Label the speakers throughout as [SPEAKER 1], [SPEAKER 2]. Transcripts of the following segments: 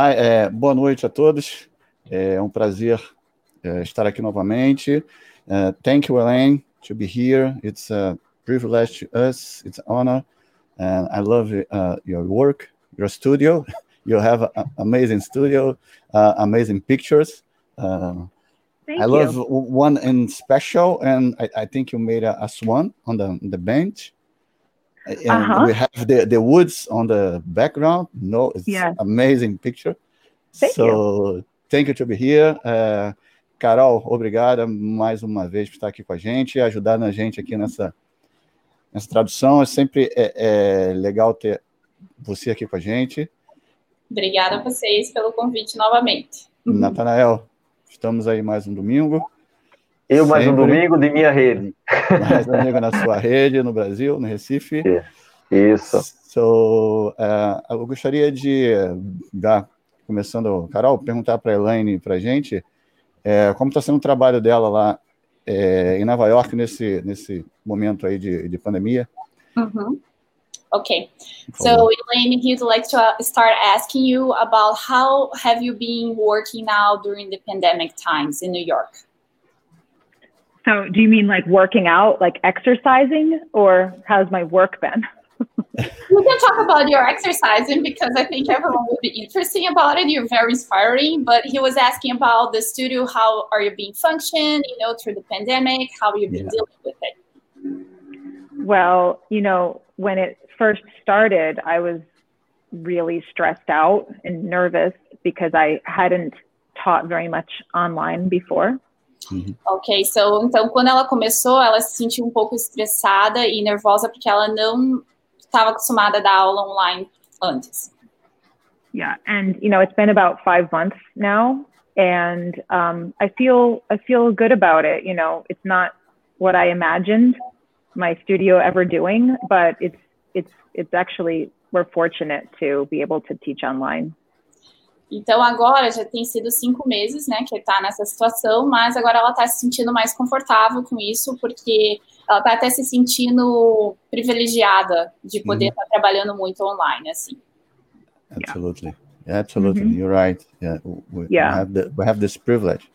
[SPEAKER 1] Hi, é, boa noite a todos. É um prazer é, estar aqui novamente. Uh, thank you, Elaine, to be here. It's a privilege to us. It's an honor, and I love uh, your work, your studio. You have an amazing studio, uh, amazing pictures. Uh,
[SPEAKER 2] Thank
[SPEAKER 1] I
[SPEAKER 2] you.
[SPEAKER 1] love one in special, and I, I think you made a, a swan on the the bench. And
[SPEAKER 2] Uh-huh.
[SPEAKER 1] we have the, the woods on the background. No, it's
[SPEAKER 2] Yes.
[SPEAKER 1] amazing picture.
[SPEAKER 2] Thank
[SPEAKER 1] so thank you to be here. Uh, Carol, obrigada mais uma vez por estar aqui com a gente e ajudar a gente aqui nessa, nessa tradução. É sempre é, é legal ter você aqui com a gente.
[SPEAKER 3] Obrigada a vocês pelo convite novamente.
[SPEAKER 1] Natanael, estamos aí mais um domingo.
[SPEAKER 4] Eu mais um
[SPEAKER 1] Sempre.
[SPEAKER 4] domingo de minha rede.
[SPEAKER 1] Mais um domingo na sua rede, no Brasil, no Recife.
[SPEAKER 4] Isso.
[SPEAKER 1] So, uh, eu gostaria de dar, começando, Carol, perguntar para a Elaine, para a gente, é, como está sendo o trabalho dela lá é, em Nova York nesse, nesse momento aí de, de pandemia.
[SPEAKER 3] Uhum. Okay. So. Elaine, he'd like to uh, start asking you about how have you been working now during the pandemic times in New York?
[SPEAKER 2] So, do you mean like working out, like exercising, or how's my work been?
[SPEAKER 3] We can talk about your exercising because I think everyone will be interested about it. You're very inspiring. But he was asking about the studio. How are you being functioned? You know, through the pandemic, how you've been
[SPEAKER 1] Yeah.
[SPEAKER 3] dealing with it.
[SPEAKER 2] Well, you know, when it first started, I was really stressed out and nervous because I hadn't taught very much online before.
[SPEAKER 3] Ok, so, então quando ela começou, ela se sentiu um pouco estressada e nervosa porque ela não estava acostumada a dar aula online antes.
[SPEAKER 2] Yeah, and you know, it's been about five months now, and um, I feel I feel good about it. You know, it's not what I imagined my studio ever doing, but it's it's it's actually we're fortunate to be able to teach online.
[SPEAKER 3] Então agora já tem sido cinco meses, né, que está nessa situação, mas agora ela está se sentindo mais confortável com isso porque ela está até se sentindo privilegiada de poder estar trabalhando muito online, assim.
[SPEAKER 1] Absolutely. Absolutely.
[SPEAKER 2] Mhm.
[SPEAKER 1] You're right. Yeah. We,
[SPEAKER 2] Yeah.
[SPEAKER 1] We have, the, we have this privilege.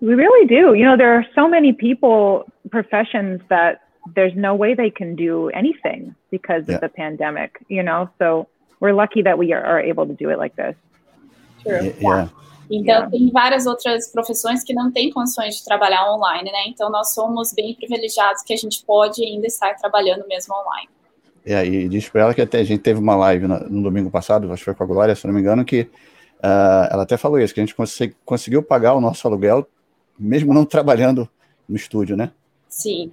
[SPEAKER 2] We really do. You know, there are so many people, professions that there's no way they can do anything because
[SPEAKER 1] Yeah.
[SPEAKER 2] of the pandemic. You know, so we're lucky that we are, are able to do it like this.
[SPEAKER 1] Yeah. yeah.
[SPEAKER 3] Então,
[SPEAKER 2] Yeah.
[SPEAKER 3] tem várias outras profissões que não têm condições de trabalhar online, né? Então, nós somos bem privilegiados que a gente pode ainda estar trabalhando mesmo online.
[SPEAKER 1] É, e diz para ela que até a gente teve uma live na- no domingo passado, acho que foi com a Glória, se não me engano, que ah, ela até falou isso, que a gente consegui- conseguiu pagar o nosso aluguel, mesmo não trabalhando no estúdio, né?
[SPEAKER 3] Sim.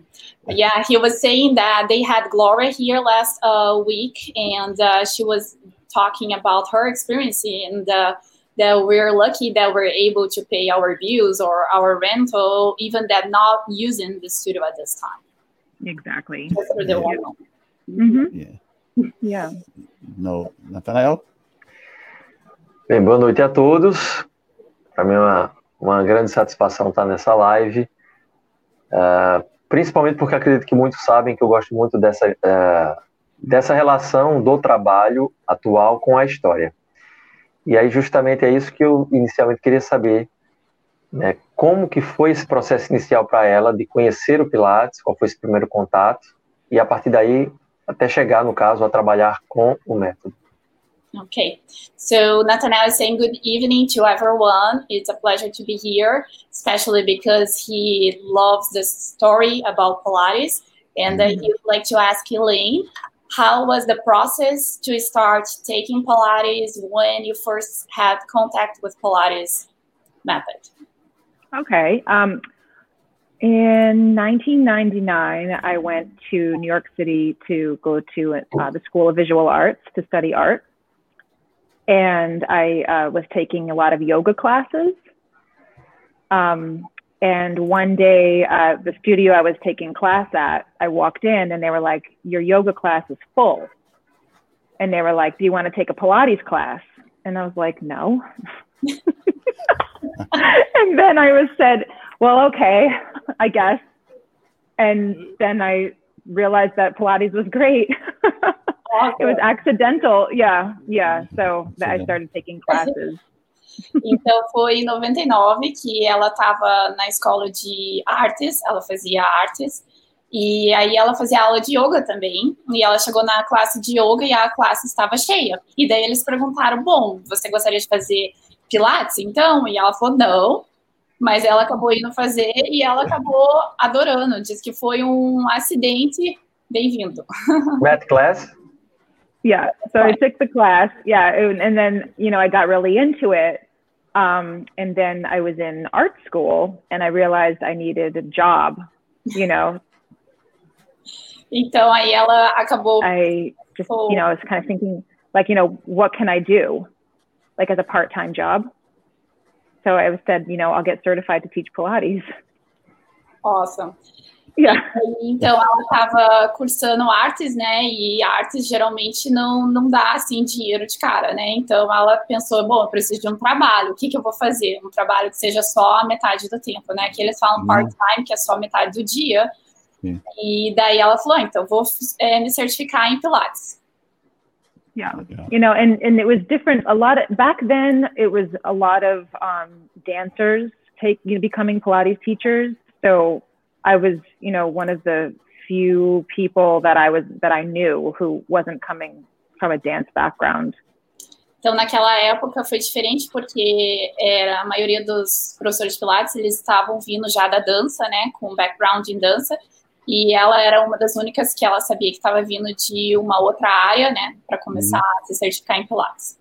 [SPEAKER 3] Yeah, he was saying that they had Gloria here last uh, week, and uh, she was talking about her experience, and uh, that we're lucky that we're able to pay our bills or our rental, even that not using the studio at this time.
[SPEAKER 2] Exactly.
[SPEAKER 3] Just for the
[SPEAKER 1] Yeah.
[SPEAKER 3] one.
[SPEAKER 2] hmm
[SPEAKER 1] Yeah.
[SPEAKER 2] Yeah.
[SPEAKER 1] No, Nathanael?
[SPEAKER 4] Bem, boa noite a todos. Para mim é uma, uma grande satisfação estar nessa live, Ah, principalmente porque acredito que muitos sabem que eu gosto muito dessa, ah, dessa relação do trabalho atual com a história. E aí justamente é isso que eu inicialmente queria saber, né? Como que foi esse processo inicial para ela de conhecer o Pilates, qual foi esse primeiro contato e a partir daí até chegar no caso a trabalhar com o método.
[SPEAKER 3] Okay, so Nathaniel is saying good evening to everyone. It's a pleasure to be here, especially because he loves the story about Pilates. And uh, he would like to ask Elaine, how was the process to start taking Pilates when you first had contact with Pilates method?
[SPEAKER 2] Okay. Um, in 1999, I went to New York City to go to uh, the School of Visual Arts to study art. And I uh, was taking a lot of yoga classes. Um, and one day, uh, the studio I was taking class at, I walked in and they were like, Your yoga class is full. And they were like, Do you want to take a Pilates class? And I was like, No. and then I was said, well, okay, I guess. And then I realized that Pilates was great. Awesome. It was accidental. Yeah, yeah. So I started taking classes.
[SPEAKER 3] Então foi em 99 que ela estava na escola de artes, ela fazia artes, e aí ela fazia aula de yoga também, e ela chegou na classe de yoga e a classe estava cheia. E daí eles perguntaram: "Bom, você gostaria de fazer pilates então?" E ela falou: "Não". Mas ela acabou indo fazer e ela acabou adorando. Diz que foi um acidente bem-vindo.
[SPEAKER 4] Math class?
[SPEAKER 2] Yeah, so I took the class. Yeah, and then, you know, I got really into it. Um, and then I was in art school and I realized I needed a job, you know.
[SPEAKER 3] Então aí ela acabou.
[SPEAKER 2] I just, oh. you know, I was kind of thinking, like, you know, what can I do, like as a part-time job? So I said, you know, I'll get certified to teach Pilates.
[SPEAKER 3] Awesome.
[SPEAKER 2] Yeah.
[SPEAKER 3] Então ela estava cursando artes, né? E artes geralmente não, não dá assim dinheiro de cara, né? Então ela pensou, bom, eu preciso de um trabalho. O que, que eu vou fazer? Um trabalho que seja só a metade do tempo, né? Que eles falam uhum. part-time, que é só metade do dia. Sim. E daí ela falou, ah, então vou é, me certificar em Pilates.
[SPEAKER 2] Yeah. yeah. You know, and, and it was different. A lot of, back then, it was a lot of um, dancers take, you know, becoming Pilates teachers. So I was, you know, one of the few people that I was that I knew who wasn't coming from a dance background.
[SPEAKER 3] Então, naquela época foi diferente porque era a maioria dos professores de Pilates eles estavam vindo já da dança, né, com background em dança, e ela era uma das únicas que ela sabia que estava vindo de uma outra área, né, para começar uhum. a se certificar em Pilates.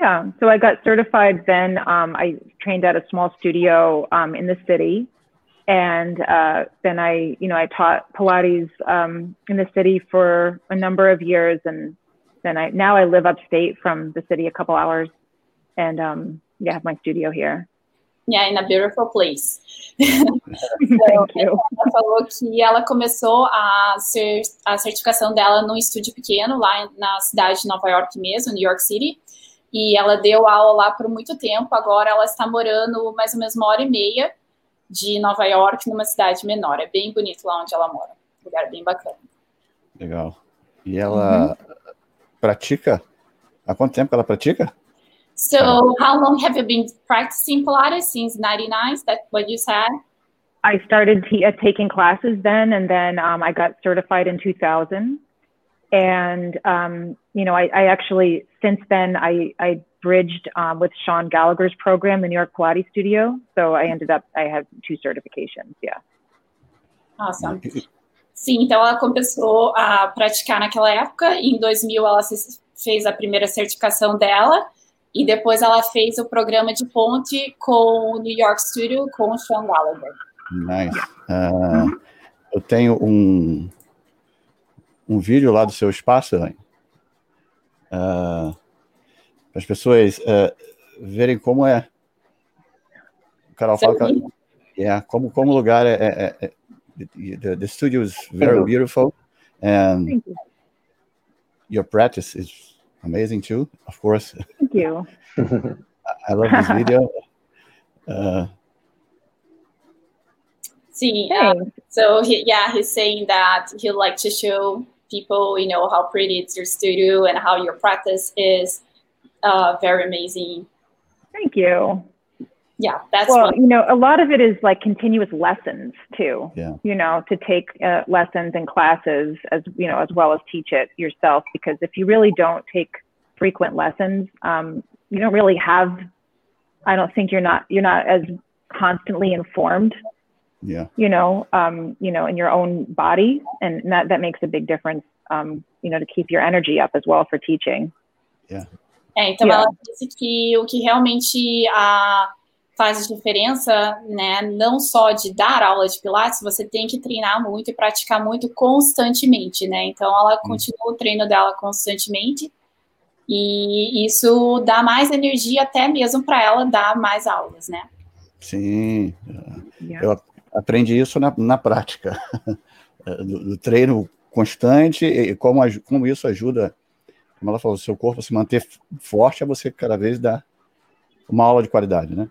[SPEAKER 2] Yeah, so I got certified then. Um, I trained at a small studio um, in the city. And uh, then I, you know, I taught Pilates um, in the city for a number of years. And then I, now I live upstate from the city a couple hours. And um, yeah, I have my studio here.
[SPEAKER 3] Yeah, in a beautiful place. You. Ela falou que ela começou a, ser, a certificação dela num estúdio pequeno lá na cidade de Nova York mesmo, New York City. E ela deu aula lá por muito tempo. Agora ela está morando mais ou menos uma hora e meia de Nova York, numa cidade menor. É bem bonito lá onde ela mora. Um lugar bem bacana.
[SPEAKER 1] Legal. E ela uhum. pratica? Há quanto tempo ela pratica?
[SPEAKER 3] So, how long have you been practicing Pilates? Since 99? Is that what you said?
[SPEAKER 2] I started uh, taking classes then, and then um, I got certified in 2000. And um, you know, I, I, actually since then I, I bridged um, with Sean Gallagher's program, the New York Pilates Studio. So I ended up I have two certifications. Yeah.
[SPEAKER 3] Awesome. Sim, então ela começou a praticar naquela época. Em 2000 ela fez a primeira certificação dela e depois ela fez o programa de ponte com o New York Studio com o Sean Gallagher.
[SPEAKER 1] Nice. Uh, eu tenho um um vídeo lá do seu espaço, Elaine, uh, para as pessoas uh, verem como é. O Carol fala que, yeah, como, como o lugar é, é, é, the, the studio is very beautiful and your practice is amazing too, of course.
[SPEAKER 2] Thank you.
[SPEAKER 1] I love this video. Uh,
[SPEAKER 3] See, uh, so he, yeah, he's saying that he'd like to show people, you know, how pretty it's your studio and how your practice is uh, very amazing.
[SPEAKER 2] Thank you.
[SPEAKER 3] Yeah, that's
[SPEAKER 2] well, you know, a lot of it is like continuous lessons too.
[SPEAKER 1] Yeah.
[SPEAKER 2] You know, to take uh, lessons and classes as you know, as well as teach it yourself. Because if you really don't take frequent lessons, um, you don't really have. I don't think you're not you're not as constantly informed
[SPEAKER 1] yeah
[SPEAKER 2] you know um you know in your own body and that that makes a big difference um you know to keep your energy up as well for teaching
[SPEAKER 1] yeah
[SPEAKER 3] é, então yeah. ela disse que o que realmente a faz diferença, né, não só de dar aula de pilates, você tem que treinar muito e praticar muito constantemente, né? Então ela hum. continua o treino dela constantemente e isso dá mais energia até mesmo para ela dar mais aulas, né?
[SPEAKER 1] Sim. Yeah. Eu aprende isso na, na prática, do, do, treino constante e como, como isso ajuda, como ela falou, o seu corpo a se manter forte, a você cada vez dar uma aula de qualidade, né?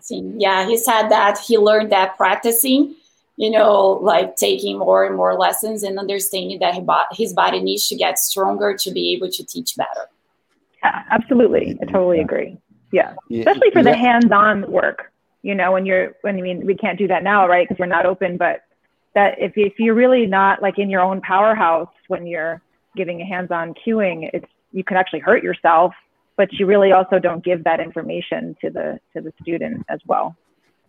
[SPEAKER 3] Sim, yeah, he said that he learned that practicing you know, like taking more and more lessons and understanding that his body needs to get stronger to be able to teach better.
[SPEAKER 2] Yeah, absolutely. I totally agree. Yeah. yeah. Especially for the hands-on work, you know, when you're, when I mean, we can't do that now, right? Because we're not open, but that if, if you're really not like in your own powerhouse when you're giving a hands-on cueing, it's, you could actually hurt yourself, but you really also don't give that information to the, to the student as well.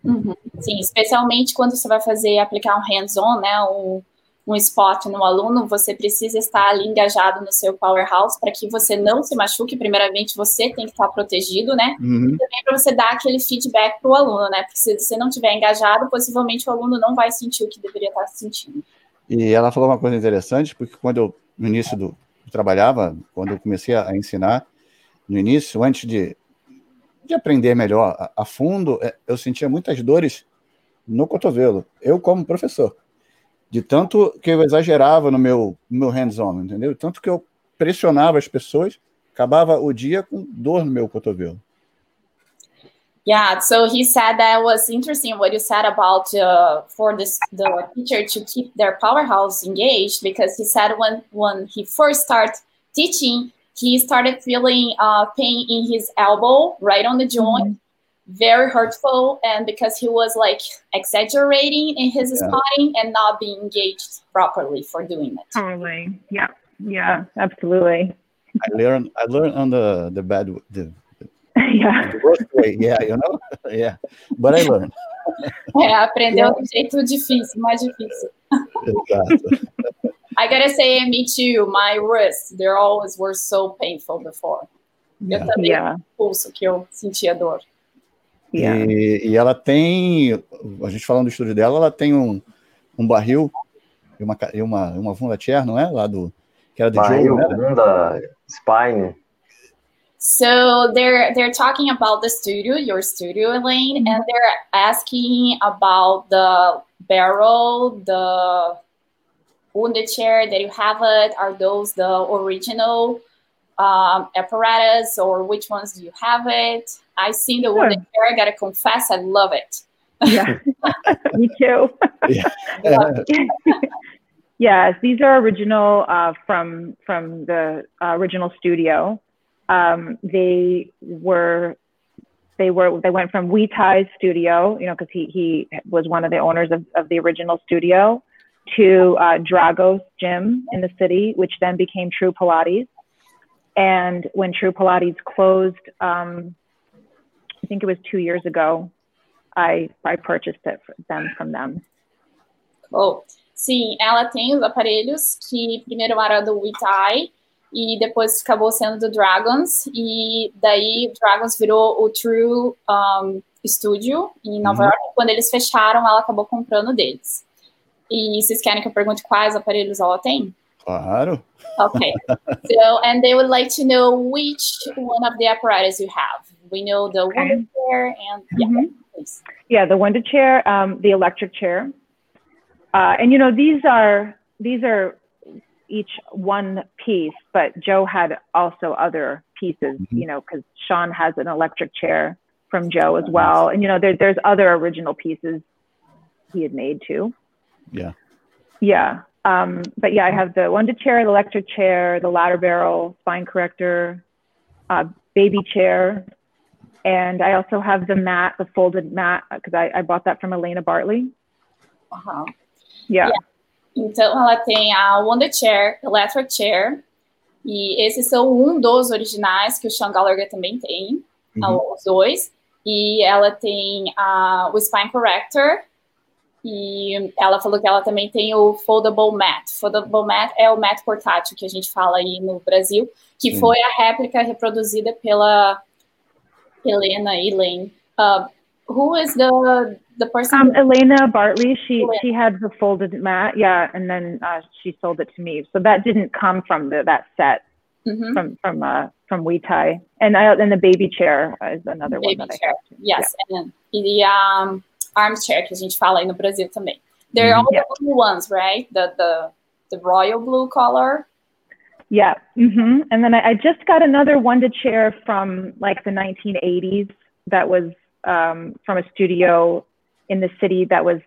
[SPEAKER 3] Uhum. Sim, especialmente quando você vai fazer aplicar um hands-on, né, um, um spot no aluno, você precisa estar ali engajado no seu powerhouse para que você não se machuque. Primeiramente, você tem que estar protegido, né? Uhum. Também para você dar aquele feedback para o aluno, né? Porque se você não estiver engajado, possivelmente o aluno não vai sentir o que deveria estar sentindo.
[SPEAKER 1] E ela falou uma coisa interessante, porque quando eu, no início do, eu trabalhava, quando eu comecei a ensinar, no início, antes de de aprender melhor a, a fundo, é, eu sentia muitas dores no cotovelo, eu como professor. De tanto que eu exagerava no meu, no meu hands-on, entendeu? Tanto que eu pressionava as pessoas, acabava o dia com dor no meu cotovelo.
[SPEAKER 3] Yeah, so he said that was interesting what you said about uh, for this, the teacher to keep their powerhouse engaged because he said when when he first started teaching, he started feeling uh, pain in his elbow, right on the joint, mm-hmm. Very hurtful. And because he was like exaggerating in his yeah. spotting and not being engaged properly for doing it.
[SPEAKER 2] Totally. Yeah. Yeah, absolutely.
[SPEAKER 1] I learned, I learned on the, the bad, the,
[SPEAKER 2] yeah.
[SPEAKER 1] the worst way. Yeah, you know? yeah. But I learned.
[SPEAKER 3] É, aprendeu do um jeito difícil, mais difícil. Exato. I gotta say, me too. My wrists, they always were so painful before. Yeah. Eu também yeah. Um pulso que eu sentia dor.
[SPEAKER 1] Yeah. E, e, ela tem, a gente falando do estúdio dela, ela tem um, um barril e uma, e uma, uma Vunda Chair, não é? Lá do, que era do
[SPEAKER 4] barril, Joe, Vunda Spine.
[SPEAKER 3] So they're they're talking about the studio, your studio, Elaine, and they're asking about the barrel, the wounded chair that you have it? Are those the original um, apparatus or which ones do you have it? I seen the sure. wounded chair. I gotta confess, I love it.
[SPEAKER 2] Yeah, me too. yeah. yes, these are original uh, from from the uh, original studio. Um, they were they were they went from Wee Tai's studio, you know, because he he was one of the owners of, of the original studio, to uh, Dragos Gym in the city, which then became True Pilates. And when True Pilates closed, um, I think it was two years ago, I, I purchased it for them from them.
[SPEAKER 3] Oh, sim, ela tem os aparelhos que primeiro era do Witai e depois acabou sendo do Dragons e daí o Dragons virou o True um, Studio em Nova uhum. York. Quando eles fecharam, ela acabou comprando deles. E vocês querem que eu pergunte quais aparelhos ela tem?
[SPEAKER 1] Claro.
[SPEAKER 3] Okay. so, and they would like to know which one of the apparatus you have. We know the okay. wonder chair and yeah, mm-hmm.
[SPEAKER 2] Yeah, the wonder chair, um, the electric chair, uh, and you know these are these are each one piece, but Joe had also other pieces. Mm-hmm. You know, because Sean has an electric chair from Joe as well, and you know there, there's other original pieces he had made too.
[SPEAKER 1] Yeah.
[SPEAKER 2] Yeah. Um, but yeah, I have the one to chair, the electric chair, the ladder barrel, spine corrector, uh, baby chair, and I also have the mat, the folded mat, because I, I bought that from Elena Bartley.
[SPEAKER 3] Uh-huh.
[SPEAKER 2] Yeah. yeah.
[SPEAKER 3] Então ela tem a Wonder Chair, Electric Chair, e esses são um dos originais que o Sean Gallagher também tem, uhum. os dois. E ela tem a, o Spine Corrector, E ela falou que ela também tem o foldable mat. Foldable mat é o mat portátil que a gente fala aí no Brasil, que foi a réplica reproduzida pela Helena Elaine. Uh, who is the the person?
[SPEAKER 2] Um, Elena Bartley. She she had the folded mat, yeah, and then uh, she sold it to me. So that didn't come from the that set mm-hmm. from from uh, from Wee Tai, and I, and the baby chair is another baby one that chair. I have.
[SPEAKER 3] Yes, yeah. and the um armchair que a gente fala aí no Brasil também. They're all yeah. the blue ones, right? The the the royal blue color.
[SPEAKER 2] Yeah. Mm-hmm. And then I, I, just got another Wanda chair from like the 1980s that was um, from a studio in the city that was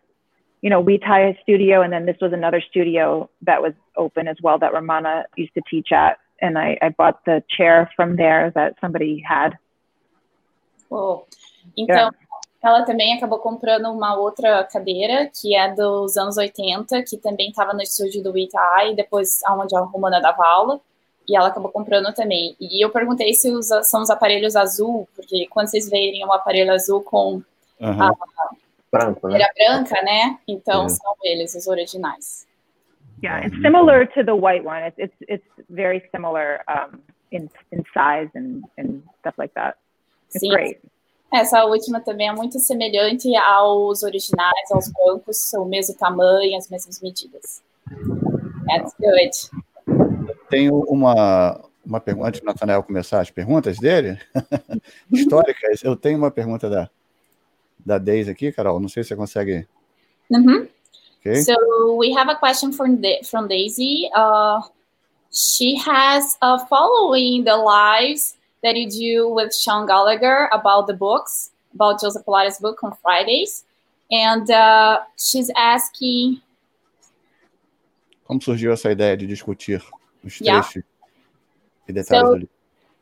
[SPEAKER 2] you know, we tie studio, and then this was another studio that was open as well that Romana used to teach at. And I, I bought the chair from there that somebody had.
[SPEAKER 3] Oh, então yeah. Ela também acabou comprando uma outra cadeira que é dos anos 80, que também estava no estúdio do Itai, depois onde a Romana dava aula. E ela acabou comprando também. E eu perguntei se os, são os aparelhos azul, porque quando vocês verem um aparelho azul com
[SPEAKER 1] uhum.
[SPEAKER 3] a,
[SPEAKER 4] branco, né?
[SPEAKER 3] branca, né? Então são eles os originais.
[SPEAKER 2] Yeah, it's similar to the white one. It's it's it's very similar um, in in size and and stuff like that. It's Sim. great.
[SPEAKER 3] Essa última também é muito semelhante aos originais, aos bancos, são o mesmo tamanho, as mesmas medidas. That's good.
[SPEAKER 1] Tenho uma, uma pergunta, antes do Nathanael começar as perguntas dele, históricas, eu tenho uma pergunta da, da Daisy aqui, Carol. Não sei se você consegue.
[SPEAKER 3] Mm-hmm. Okay. So we have a question from the, from Daisy. Uh, she has a uh, following the lives that you do with Sean Gallagher about the books, about Joseph Pilates' book on Fridays, and uh, she's asking.
[SPEAKER 1] Como surgiu essa ideia de discutir os trechos e detalhes
[SPEAKER 3] so,
[SPEAKER 1] do livro?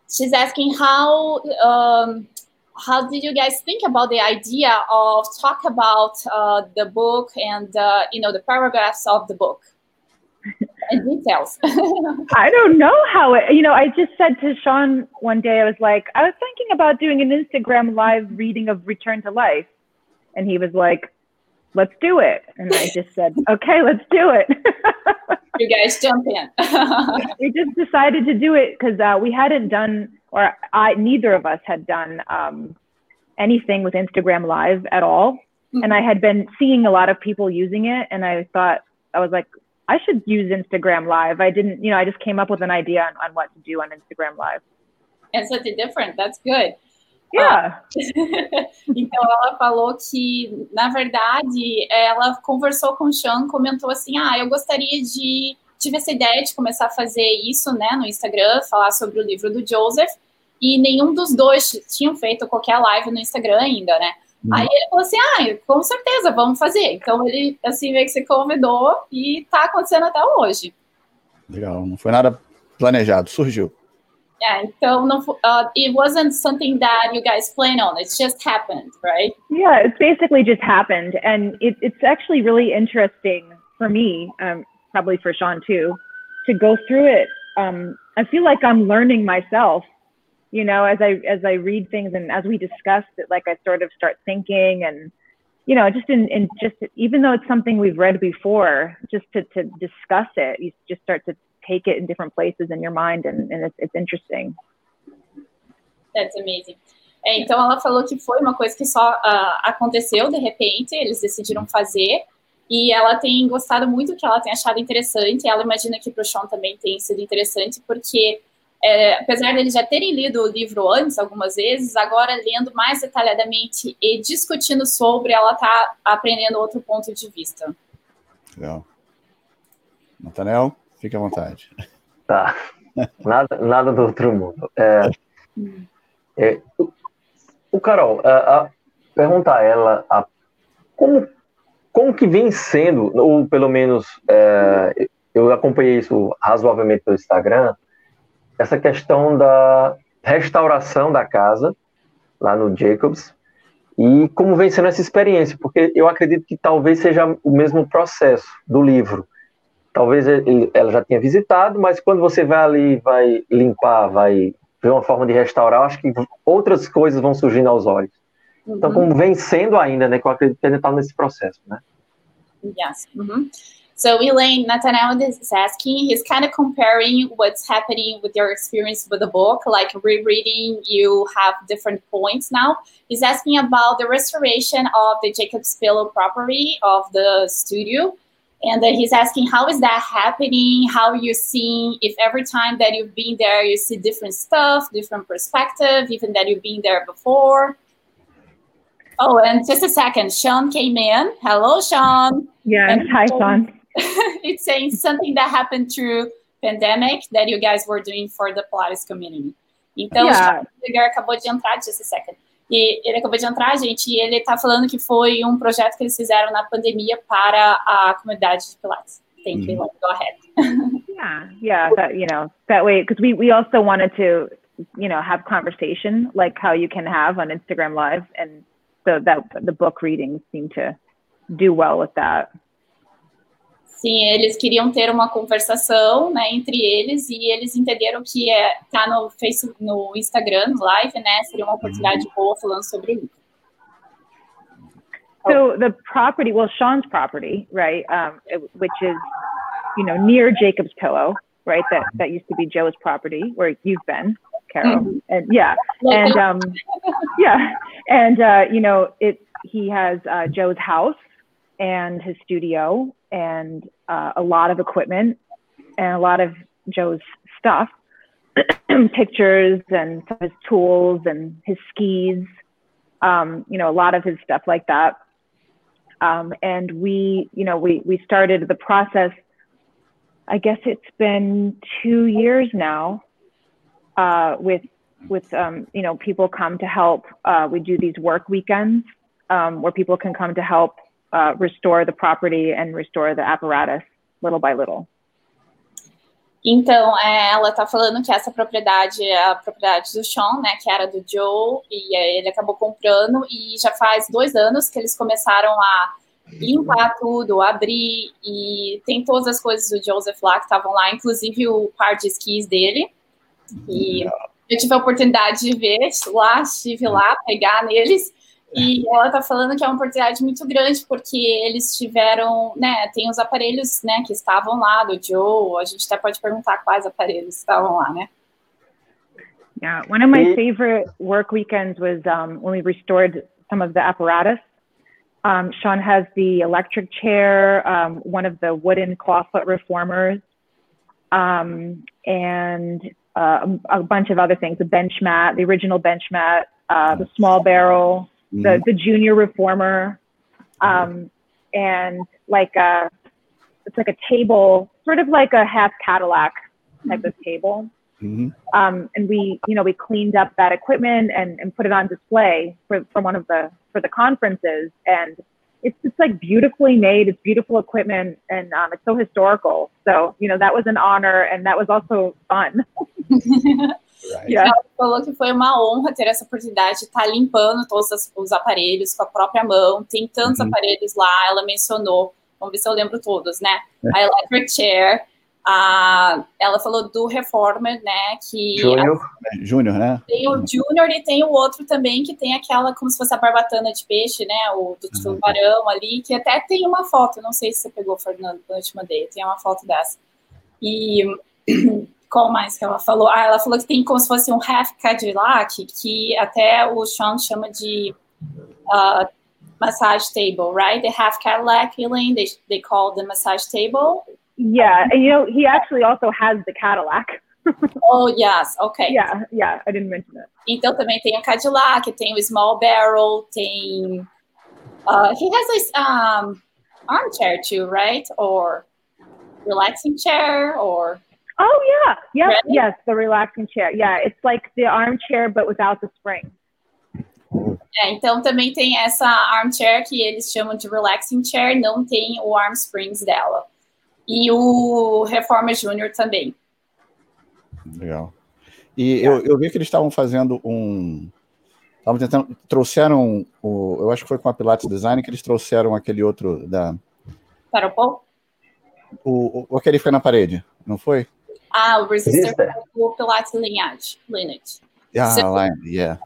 [SPEAKER 3] She's asking how um, how did you guys think about the idea of talk about uh, the book and uh, you know the paragraphs of the book details.
[SPEAKER 2] I don't know how it you know i just said to sean one day i was like i was thinking about doing an instagram live reading of return to life. And he was like let's do it. And i just said okay let's do it.
[SPEAKER 3] You guys jump in.
[SPEAKER 2] We just decided to do it because uh, we hadn't done or I neither of us had done um, anything with Instagram Live at all. Mm-hmm. And I had been seeing a lot of people using it, and I thought I was like, I should use Instagram Live. I didn't, you know, I just came up with an idea on, on what to do on Instagram Live.
[SPEAKER 3] And something different. That's good.
[SPEAKER 2] Yeah.
[SPEAKER 3] então ela falou que, na verdade, ela conversou com o Sean, comentou assim: ah, eu gostaria de tive essa ideia de começar a fazer isso, né, no Instagram, falar sobre o livro do Joseph, e nenhum dos dois tinham feito qualquer live no Instagram ainda, né? Uhum. Aí ele falou assim: ah, com certeza, vamos fazer. Então ele, assim, meio que se convidou e tá acontecendo até hoje.
[SPEAKER 1] Legal, não foi nada planejado, surgiu.
[SPEAKER 3] Yeah, então não, uh, it wasn't something that you guys planned on. It just happened, right?
[SPEAKER 2] Yeah, it basically just happened, and it, it's actually really interesting for me. Um, probably for Sean too, to go through it. Um, I feel like I'm learning myself, you know, as I as I read things and as we discussed it, like I sort of start thinking and you know, just in, in just even though it's something we've read before, just to, to discuss it, you just start to take it in different places in your mind and, and it's, it's interesting.
[SPEAKER 3] That's amazing. É, então ela falou que foi uma coisa que só uh, aconteceu de repente, eles decidiram fazer E ela tem gostado muito, que ela tem achado interessante. Ela imagina que para o Sean também tem sido interessante, porque é, apesar deles já terem lido o livro antes, algumas vezes, agora lendo mais detalhadamente e discutindo sobre, ela está aprendendo outro ponto de vista.
[SPEAKER 1] Legal. Natanel, fique à vontade.
[SPEAKER 4] Tá. Nada, nada do outro mundo. É, é, o Carol, a, a, perguntar a ela a, como como que vem sendo, ou pelo menos é, eu acompanhei isso razoavelmente pelo Instagram, essa questão da restauração da casa lá no Jacobs e como vem sendo essa experiência, porque eu acredito que talvez seja o mesmo processo do livro. Talvez ele, ela já tenha visitado, mas quando você vai ali, vai limpar, vai ver uma forma de restaurar, acho que outras coisas vão surgindo aos olhos. Então, uhum. como vem sendo ainda, né? Que eu acredito que ainda está nesse processo, né?
[SPEAKER 3] Yes. Mm-hmm. So Elaine Nathaniel is asking, he's kind of comparing what's happening with your experience with the book, like rereading, you have different points now. He's asking about the restoration of the Jacob's Pillow property of the studio. And then he's asking, how is that happening? How are you seeing if every time that you've been there, you see different stuff, different perspective, even that you've been there before? Oh, and just a second, Sean came in. Hello, Sean.
[SPEAKER 2] Yeah, and hi, Sean.
[SPEAKER 3] it's saying something that happened through pandemic that you guys were doing for the Pilates community. Então, yeah. o acabou de entrar, just a second. E ele acabou de entrar, gente, e ele está falando que foi um projeto que eles fizeram na pandemia para a comunidade de Pilates. Thank you. Go ahead.
[SPEAKER 2] yeah, yeah, that, you know, that way, because we, we also wanted to, you know, have conversation like how you can have on Instagram Live. And so that the book readings seem to do well with that.
[SPEAKER 3] Sim, eles queriam ter uma conversação, né, entre eles e eles entenderam que é tá no Facebook, no Instagram, no Live, né, seria uma oportunidade boa falando sobre isso.
[SPEAKER 2] So the property, well, Sean's property, right, um, which is, you know, near Jacob's Pillow, right, that that used to be Joe's property, where you've been, Carol, mm-hmm. and yeah, and um, yeah, and uh, you know, it he has uh, Joe's house and his studio and uh, a lot of equipment and a lot of Joe's stuff, pictures and his tools and his skis, um, you know, a lot of his stuff like that. Um, and we, you know, we, we started the process, I guess it's been two years now uh, with, with um, you know, people come to help. Uh, we do these work weekends um, where people can come to help uh, restore the property and restore the apparatus little by little.
[SPEAKER 3] Então, é, ela está falando que essa propriedade é a propriedade do Sean, né, que era do Joe, e ele acabou comprando, e já faz dois anos que eles começaram a limpar tudo, abrir, e tem todas as coisas do Joseph lá que estavam lá, inclusive o par de skis dele, e eu tive a oportunidade de ver lá, estive lá, pegar neles, e ela está falando que é uma oportunidade muito grande, porque eles tiveram, né, tem os aparelhos, né, que estavam lá do Joe, a gente até pode perguntar quais aparelhos estavam lá, né?
[SPEAKER 2] Yeah, one of my favorite work weekends was um, when we restored some of the apparatus. Um, Sean has the electric chair, um, one of the wooden clawfoot reformers, um, and uh, a bunch of other things, the bench mat, the original bench mat, uh, the small barrel, mm-hmm. the the junior reformer, um, and like a it's like a table, sort of like a half Cadillac type of table. Mm-hmm. Um, and we, you know, we cleaned up that equipment and, and put it on display for, for one of the for the conferences. And it's just like beautifully made. It's beautiful equipment, and um, it's so historical. So you know, that was an honor, and that was also fun.
[SPEAKER 3] Yeah. Ela falou que foi uma honra ter essa oportunidade de estar limpando todos os aparelhos com a própria mão. Tem tantos uhum. aparelhos lá, ela mencionou. Vamos ver se eu lembro todos, né? A Electric Chair. A, ela falou do Reformer, né? Que
[SPEAKER 1] Júnior, Júnior, né?
[SPEAKER 3] Tem o Júnior e tem o outro também que tem aquela como se fosse a barbatana de peixe, né? O do uhum. tubarão ali, que até tem uma foto. Não sei se você pegou, Fernando, quando eu te mandei. Tem uma foto dessa. E Qual mais que ela falou? Ah, ela falou que tem como se fosse um half Cadillac, que até o Sean chama de uh, massage table, right? The half Cadillac, Elaine, they, they call the massage table.
[SPEAKER 2] Yeah, and you know, he actually also has the Cadillac.
[SPEAKER 3] oh, yes, okay.
[SPEAKER 2] Yeah, yeah, I didn't mention that.
[SPEAKER 3] Então também tem o Cadillac, tem o Small Barrel, tem. Uh, he has this um, armchair too, right? Or relaxing chair, or.
[SPEAKER 2] Oh yeah, yep, Ready? yes, the relaxing chair. Yeah, it's like the armchair but without the spring.
[SPEAKER 3] É, então também tem essa armchair que eles chamam de relaxing chair, não tem o arm springs dela. E o Reforma Júnior também.
[SPEAKER 1] Legal. E eu, eu vi que eles estavam fazendo um. Estavam tentando. Trouxeram o. Eu acho que foi com a Pilates Design que eles trouxeram aquele outro da.
[SPEAKER 3] Para o Paul?
[SPEAKER 1] O, o, aquele que foi na parede, não foi?
[SPEAKER 3] Ah, resistor for Pilates lineage. lineage.
[SPEAKER 1] Yeah, so, line, yeah.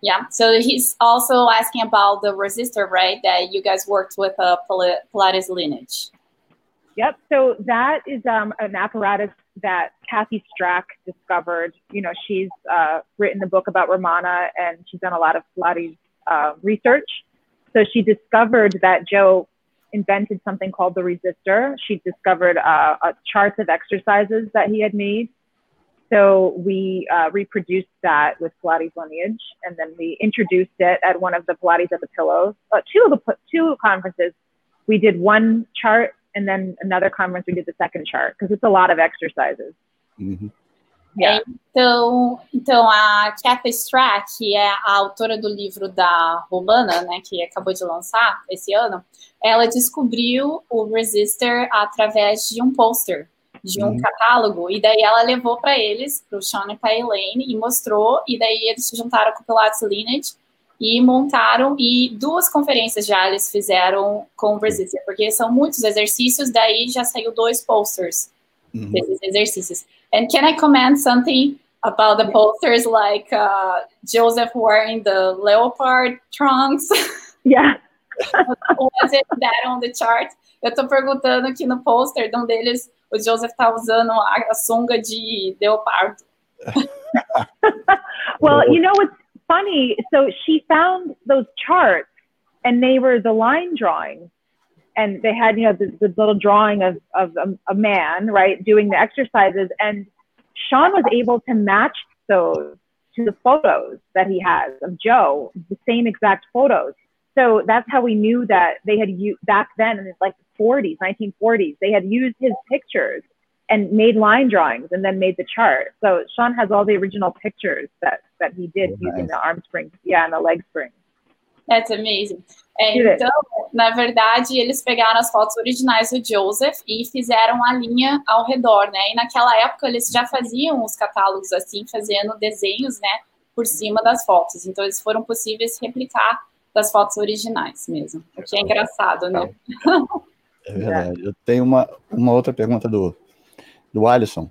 [SPEAKER 3] Yeah. So he's also asking about the resistor, right? That you guys worked with a uh, Pilates lineage.
[SPEAKER 2] Yep. So that is um, an apparatus that Kathy Strack discovered. You know, she's uh, written the book about Romana and she's done a lot of Pilates uh, research. So she discovered that Joe invented something called the resistor. She discovered uh, charts of exercises that he had made. So we uh, reproduced that with Pilates lineage, and then we introduced it at one of the Pilates at the Pillows. Uh, two of the two conferences, we did one chart, and then another conference we did the second chart because it's a lot of exercises.
[SPEAKER 1] Mm-hmm.
[SPEAKER 3] Yeah. Então, então, a Kathy Strack, que é a autora do livro da Romana, né, que acabou de lançar esse ano, ela descobriu o Resistor através de um pôster, de um uhum. catálogo, e daí ela levou para eles, para o Sean e para a Elaine, e mostrou, e daí eles se juntaram com o Pilates Lineage, e montaram, e duas conferências já eles fizeram com o Resistor, porque são muitos exercícios, daí já saiu dois posters uhum. desses exercícios. And can I comment something about the posters, like uh, Joseph wearing the leopard trunks?
[SPEAKER 2] Yeah.
[SPEAKER 3] Was it that on the chart? Eu tô perguntando aqui no poster de um deles, o Joseph tá usando a, a sunga de leopardo.
[SPEAKER 2] well, you know what's funny? So she found those charts and they were the line drawings and they had you know the, the little drawing of of a, a, man right doing the exercises and sean was able to match those to the photos that he has of joe the same exact photos. So that's how we knew that they had used back then in like the 40s 1940s they had used his pictures and made line drawings and then made the chart. So sean has all the original pictures that that he did oh, using the arm springs yeah and the leg springs
[SPEAKER 3] That's amazing. É, então, na verdade, eles pegaram as fotos originais do Joseph e fizeram a linha ao redor, né? E naquela época eles já faziam os catálogos assim, fazendo desenhos, né, por cima das fotos. Então eles foram possíveis replicar das fotos originais mesmo. O que é engraçado, né?
[SPEAKER 1] É verdade. Eu tenho uma, uma outra pergunta do, do Alisson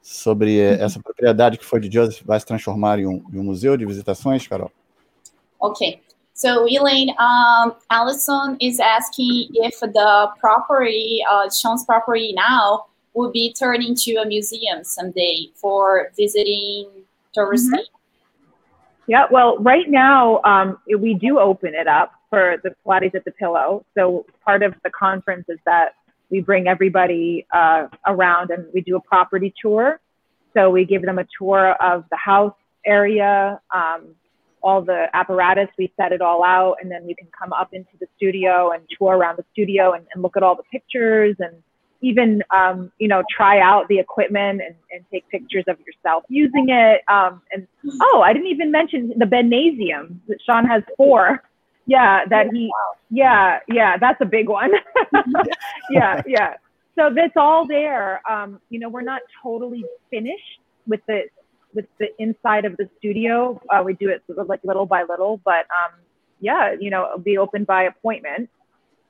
[SPEAKER 1] sobre uhum. essa propriedade que foi de Joseph vai se transformar em um, em um museu de visitações, Carol.
[SPEAKER 3] Ok. So Elaine, um, Allison is asking if the property, uh, Sean's property now, will be turned into a museum someday for visiting tourists. Mm-hmm.
[SPEAKER 2] Yeah, well, right now um, we do open it up for the Pilates at the Pillow. So part of the conference is that we bring everybody uh, around and we do a property tour. So we give them a tour of the house area, um, all the apparatus. We set it all out, and then you can come up into the studio and tour around the studio and, and look at all the pictures and even um, you know try out the equipment and, and take pictures of yourself using it. Um, and oh, I didn't even mention the Benasium that Sean has four. Yeah, that he. Yeah, yeah, that's a big one. yeah, yeah. So that's all there. Um, you know, we're not totally finished with the with the inside of the studio. Uh, we do it sort of like little by little, but um, yeah, you know, it'll be open by appointment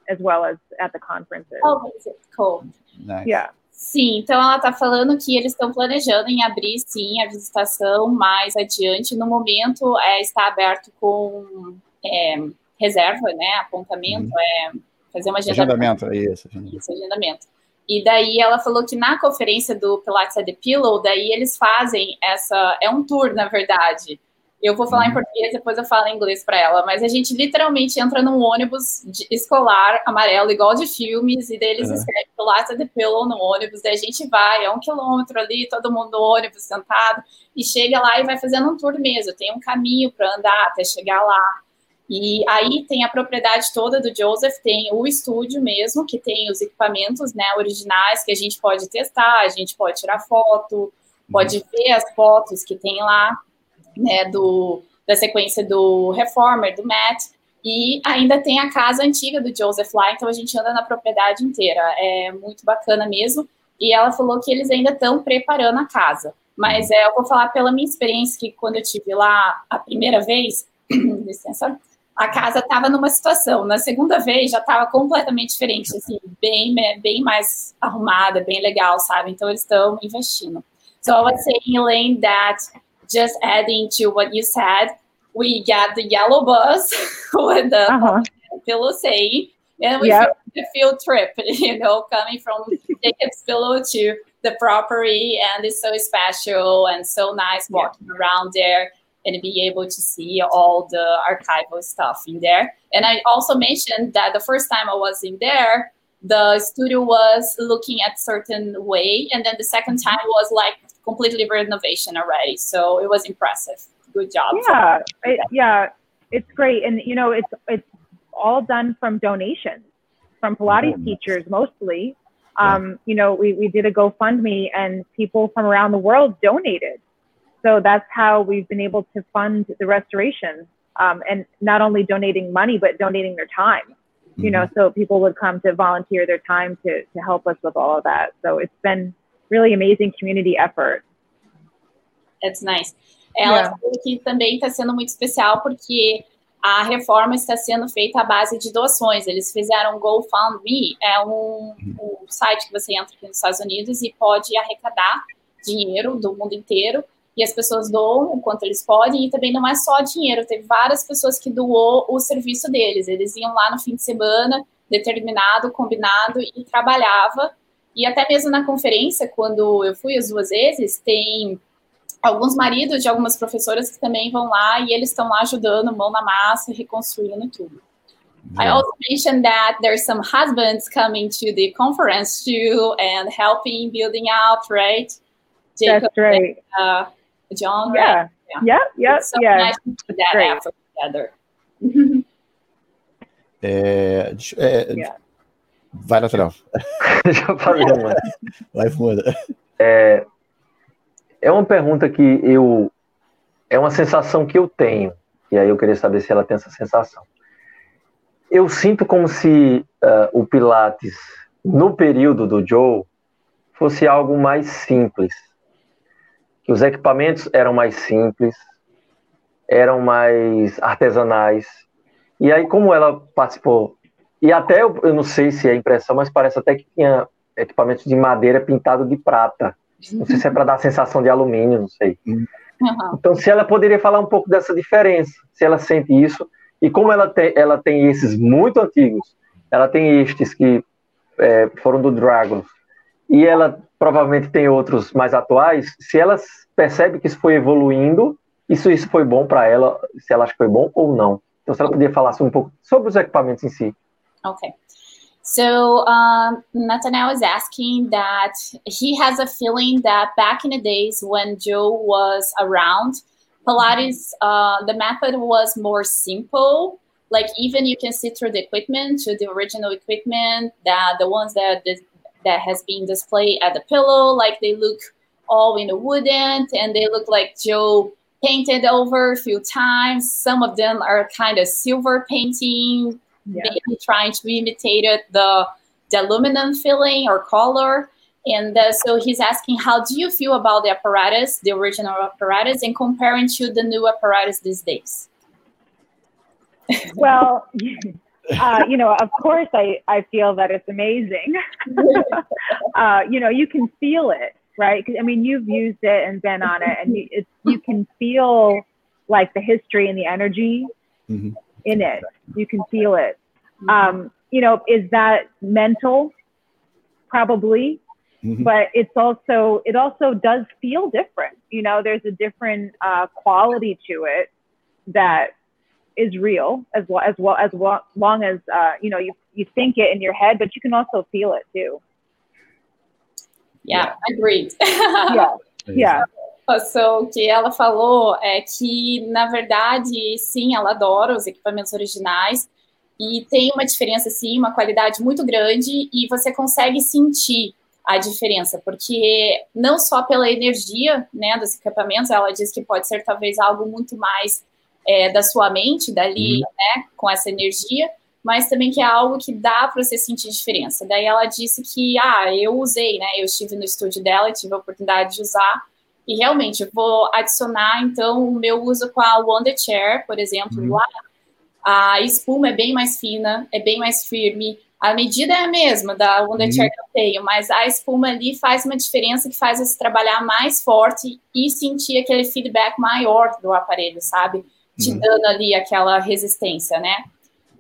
[SPEAKER 2] as well as at the conferences.
[SPEAKER 3] Oh, cool.
[SPEAKER 2] Nice. Yeah.
[SPEAKER 3] Sim, então ela está falando que eles estão planejando em abrir sim a visitação mais adiante. No momento é, está aberto com é, reserva, né? Apontamento, uhum. é fazer uma
[SPEAKER 1] agendamento. Agendamento, é isso.
[SPEAKER 3] Agendamento. Isso, agendamento. E daí ela falou que na conferência do Pilates at the Pillow, daí eles fazem essa. É um tour, na verdade. Eu vou falar em uhum. português, depois eu falo em inglês para ela. Mas a gente literalmente entra num ônibus escolar amarelo, igual de filmes, e deles uhum. escrevem Pilates at the Pillow no ônibus. Daí a gente vai, é um quilômetro ali, todo mundo no ônibus sentado, e chega lá e vai fazendo um tour mesmo. Tem um caminho para andar até chegar lá. E aí tem a propriedade toda do Joseph, tem o estúdio mesmo, que tem os equipamentos né, originais que a gente pode testar, a gente pode tirar foto, pode ver as fotos que tem lá, né, do, da sequência do Reformer, do Matt, e ainda tem a casa antiga do Joseph lá, então a gente anda na propriedade inteira, é muito bacana mesmo, e ela falou que eles ainda estão preparando a casa, mas é, eu vou falar pela minha experiência, que quando eu tive lá a primeira vez, licença, a casa estava numa situação. Na segunda vez já estava completamente diferente, assim, bem, bem mais arrumada, bem legal, sabe? Então eles estão investindo. So I was saying, Elaine, that just adding to what you said, we got the yellow bus with the uh-huh. pillow saying, and we yep. the field trip, you know, coming from Jacob's Pillow to the property, and it's so special and so nice walking around there and be able to see all the archival stuff in there. And I also mentioned that the first time I was in there, the studio was looking at certain way, and then the second time was like completely renovation already. So it was impressive. Good job.
[SPEAKER 2] Yeah, it, yeah, it's great, and you know, it's it's all done from donations from Pilates oh, teachers mostly. Um, you know, we, we did a GoFundMe and people from around the world donated. So that's how we've been able to fund the restoration. Um, and not only donating money, but donating their time. You know, so people would come to volunteer their time to, to help us with all of that. So it's been really amazing community effort.
[SPEAKER 3] That's nice. Ela
[SPEAKER 2] Yeah.
[SPEAKER 3] falou que também está sendo muito especial porque a reforma está sendo feita à base de doações. Eles fizeram um GoFundMe, é um, um site que você entra aqui nos Estados Unidos e pode arrecadar dinheiro do mundo inteiro. E as pessoas doam o quanto eles podem, e também não é só dinheiro, teve várias pessoas que doou o serviço deles. Eles iam lá no fim de semana, determinado, combinado, e trabalhava. E até mesmo na conferência, quando eu fui as duas vezes, tem alguns maridos de algumas professoras que também vão lá e eles estão lá ajudando, mão na massa, reconstruindo tudo. I also mentioned that there's some husbands coming to the conference too and helping building out, right?
[SPEAKER 2] That's right.
[SPEAKER 3] uh, John?
[SPEAKER 2] Yeah. Yep. Yep.
[SPEAKER 3] It's so
[SPEAKER 2] Yeah.
[SPEAKER 3] nice to put that
[SPEAKER 2] great.
[SPEAKER 3] effort together.
[SPEAKER 1] É, é,
[SPEAKER 2] Yeah.
[SPEAKER 1] Vai, lateral.
[SPEAKER 4] Deixa eu fazer uma.
[SPEAKER 1] Vai, Funda.
[SPEAKER 4] É, é uma pergunta que eu. É uma sensação que eu tenho. E aí eu queria saber se ela tem essa sensação. Eu sinto como se ah, o Pilates, no período do Joe, fosse algo mais simples. Que os equipamentos eram mais simples, eram mais artesanais. E aí, como ela participou. E até eu, eu não sei se é impressão, mas parece até que tinha equipamentos de madeira pintado de prata. Não sei se é para dar a sensação de alumínio, não sei.
[SPEAKER 3] Uhum.
[SPEAKER 4] Então, se ela poderia falar um pouco dessa diferença, se ela sente isso, e como ela tem, ela tem esses muito antigos, ela tem estes que é, foram do Dragons, e ela provavelmente tem outros mais atuais, se ela percebe que isso foi evoluindo, isso, isso foi bom para ela, se ela acha que foi bom ou não. Então, se ela podia falar assim, um pouco sobre os equipamentos em si.
[SPEAKER 3] Okay. So um, Nathaniel is asking that he has a feeling that back in the days when Joe was around, Pilates, uh, the method was more simple. Like even you can see through the equipment, to the original equipment, that the ones that that has been displayed at the pillow, like they look all in the wooden, and they look like Joe painted over a few times. Some of them are kind of silver painting,
[SPEAKER 2] Yeah.
[SPEAKER 3] maybe trying to imitate it, the the aluminum filling or color. And uh, so he's asking, how do you feel about the apparatus, the original apparatus, and comparing to the new apparatus these days?
[SPEAKER 2] Well, uh, you know, of course, I, I feel that it's amazing. uh, you know, you can feel it, right? I mean, you've used it and been on it, and you, it's, you can feel like the history and the energy
[SPEAKER 1] Mhm.
[SPEAKER 2] in it. You can feel it. Um, you know, is that mental? Probably,
[SPEAKER 1] Mhm.
[SPEAKER 2] but it's also it also does feel different. You know, there's a different uh, quality to it that is real as well as well as well, long as uh, you know you you think it in your head, but you can also feel it too.
[SPEAKER 3] Yeah, agreed.
[SPEAKER 2] Yeah, yeah,
[SPEAKER 3] So, o que ela falou é que, na verdade, sim, ela adora os equipamentos originais e tem uma diferença, sim, uma qualidade muito grande e você consegue sentir a diferença, porque não só pela energia né, dos equipamentos, ela diz que pode ser talvez algo muito mais é, da sua mente, dali, né, com essa energia, mas também que é algo que dá para você sentir diferença. Daí ela disse que, ah, eu usei, né, eu estive no estúdio dela e tive a oportunidade de usar, e realmente, eu vou adicionar, então, o meu uso com a Wonder Chair, por exemplo,
[SPEAKER 1] Uhum.
[SPEAKER 3] lá. A espuma é bem mais fina, é bem mais firme. A medida é a mesma da Wonder
[SPEAKER 1] Uhum.
[SPEAKER 3] Chair que eu tenho, mas a espuma ali faz uma diferença que faz você trabalhar mais forte e sentir aquele feedback maior do aparelho, sabe? Te
[SPEAKER 1] Uhum.
[SPEAKER 3] dando ali aquela resistência, né?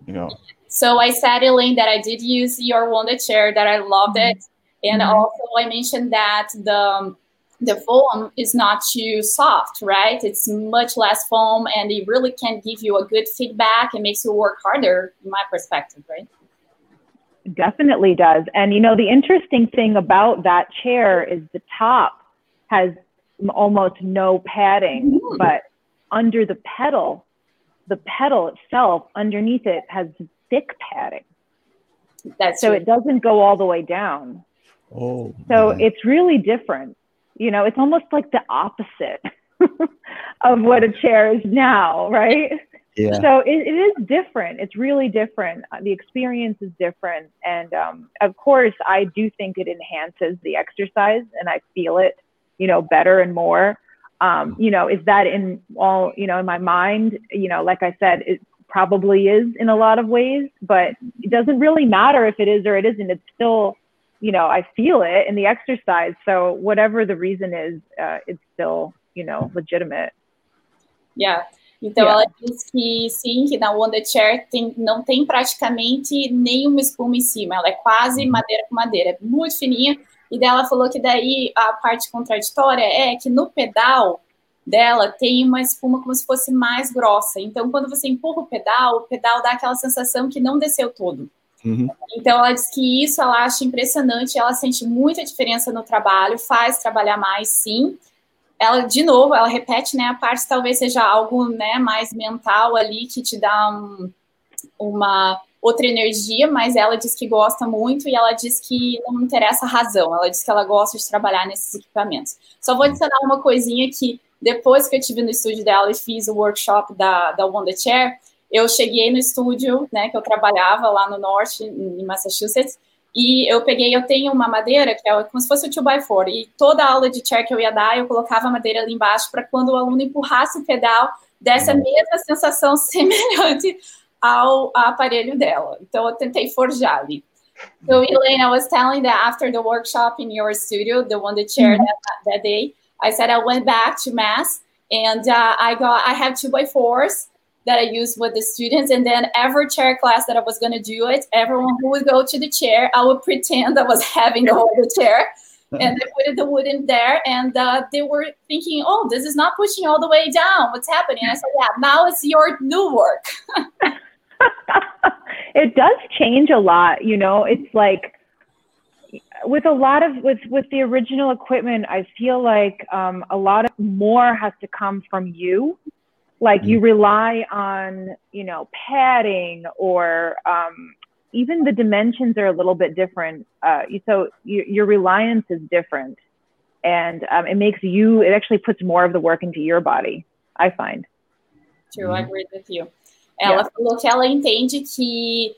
[SPEAKER 1] Legal.
[SPEAKER 3] So I said, Elaine, that I did use your Wonder Chair, that I loved it. And
[SPEAKER 2] Mhm.
[SPEAKER 3] also I mentioned that the the foam is not too soft, right? It's much less foam and it really can give you a good feedback and makes you work harder, in my perspective, right?
[SPEAKER 2] definitely does. And you know, the interesting thing about that chair is the top has almost no padding,
[SPEAKER 3] Mhm.
[SPEAKER 2] but under the pedal, the pedal itself underneath it has thick padding.
[SPEAKER 3] That's
[SPEAKER 2] So
[SPEAKER 3] true.
[SPEAKER 2] it doesn't go all the way down.
[SPEAKER 1] Oh.
[SPEAKER 2] So
[SPEAKER 1] man.
[SPEAKER 2] it's really different. You know, it's almost like the opposite of what a chair is now, right?
[SPEAKER 1] yeah.
[SPEAKER 2] So it, it is different. It's really different. Uh, The experience is different. And um, of course, I do think it enhances the exercise and I feel it, you know, better and more. Um, you know, is that in all, you know, in my mind, you know, like I said, it probably is in a lot of ways, but it doesn't really matter if it is or it isn't. It's still, you know, I feel it in the exercise. So whatever the reason is, uh, it's still, you know, legitimate.
[SPEAKER 3] Yeah. Então
[SPEAKER 2] Yeah.
[SPEAKER 3] ela diz que sim, que na Wonder Chair tem, não tem praticamente nenhuma espuma em cima, ela é quase madeira com madeira, é muito fininha. E daí ela falou que daí a parte contraditória é que no pedal dela tem uma espuma como se fosse mais grossa. Então quando você empurra o pedal, o pedal dá aquela sensação que não desceu todo.
[SPEAKER 1] Uhum.
[SPEAKER 3] Então ela diz que isso ela acha impressionante, ela sente muita diferença no trabalho, faz trabalhar mais sim. Ela, de novo, ela repete, né, a parte talvez seja algo, né, mais mental ali, que te dá um, uma outra energia, mas ela diz que gosta muito e ela diz que não interessa a razão, ela diz que ela gosta de trabalhar nesses equipamentos. Só vou adicionar uma coisinha que depois que eu tive no estúdio dela e fiz o workshop da, da Wonder Chair, eu cheguei no estúdio, né, que eu trabalhava lá no norte, em Massachusetts, e eu peguei, eu tenho uma madeira que é como se fosse o 2x4, e toda aula de chair que eu ia dar, eu colocava a madeira ali embaixo para quando o aluno empurrasse o pedal, desse a mesma sensação semelhante ao, ao aparelho dela. Então eu tentei forjar ali. So Elaine, I was telling that after the workshop in your studio, the one that chaired that, that day, I said I went back to Mass and uh, I got I have two by fours that I used with the students, and then every chair class that I was going to do it, everyone who would go to the chair, I would pretend I was having the whole chair, and I put the wood in there, and uh, they were thinking, "Oh, this is not pushing all the way down. What's happening?" And I said, "Yeah, now it's your new work."
[SPEAKER 2] it does change a lot you know? It's like with a lot of with with the original equipment i feel like um, a lot of more has to come from you. Like you rely on you know padding or um, even the dimensions are a little bit different uh, so you, your reliance is different. And um, it makes you it actually puts more of the work into your body i find.
[SPEAKER 3] True, I agree with you. Ela falou que ela entende que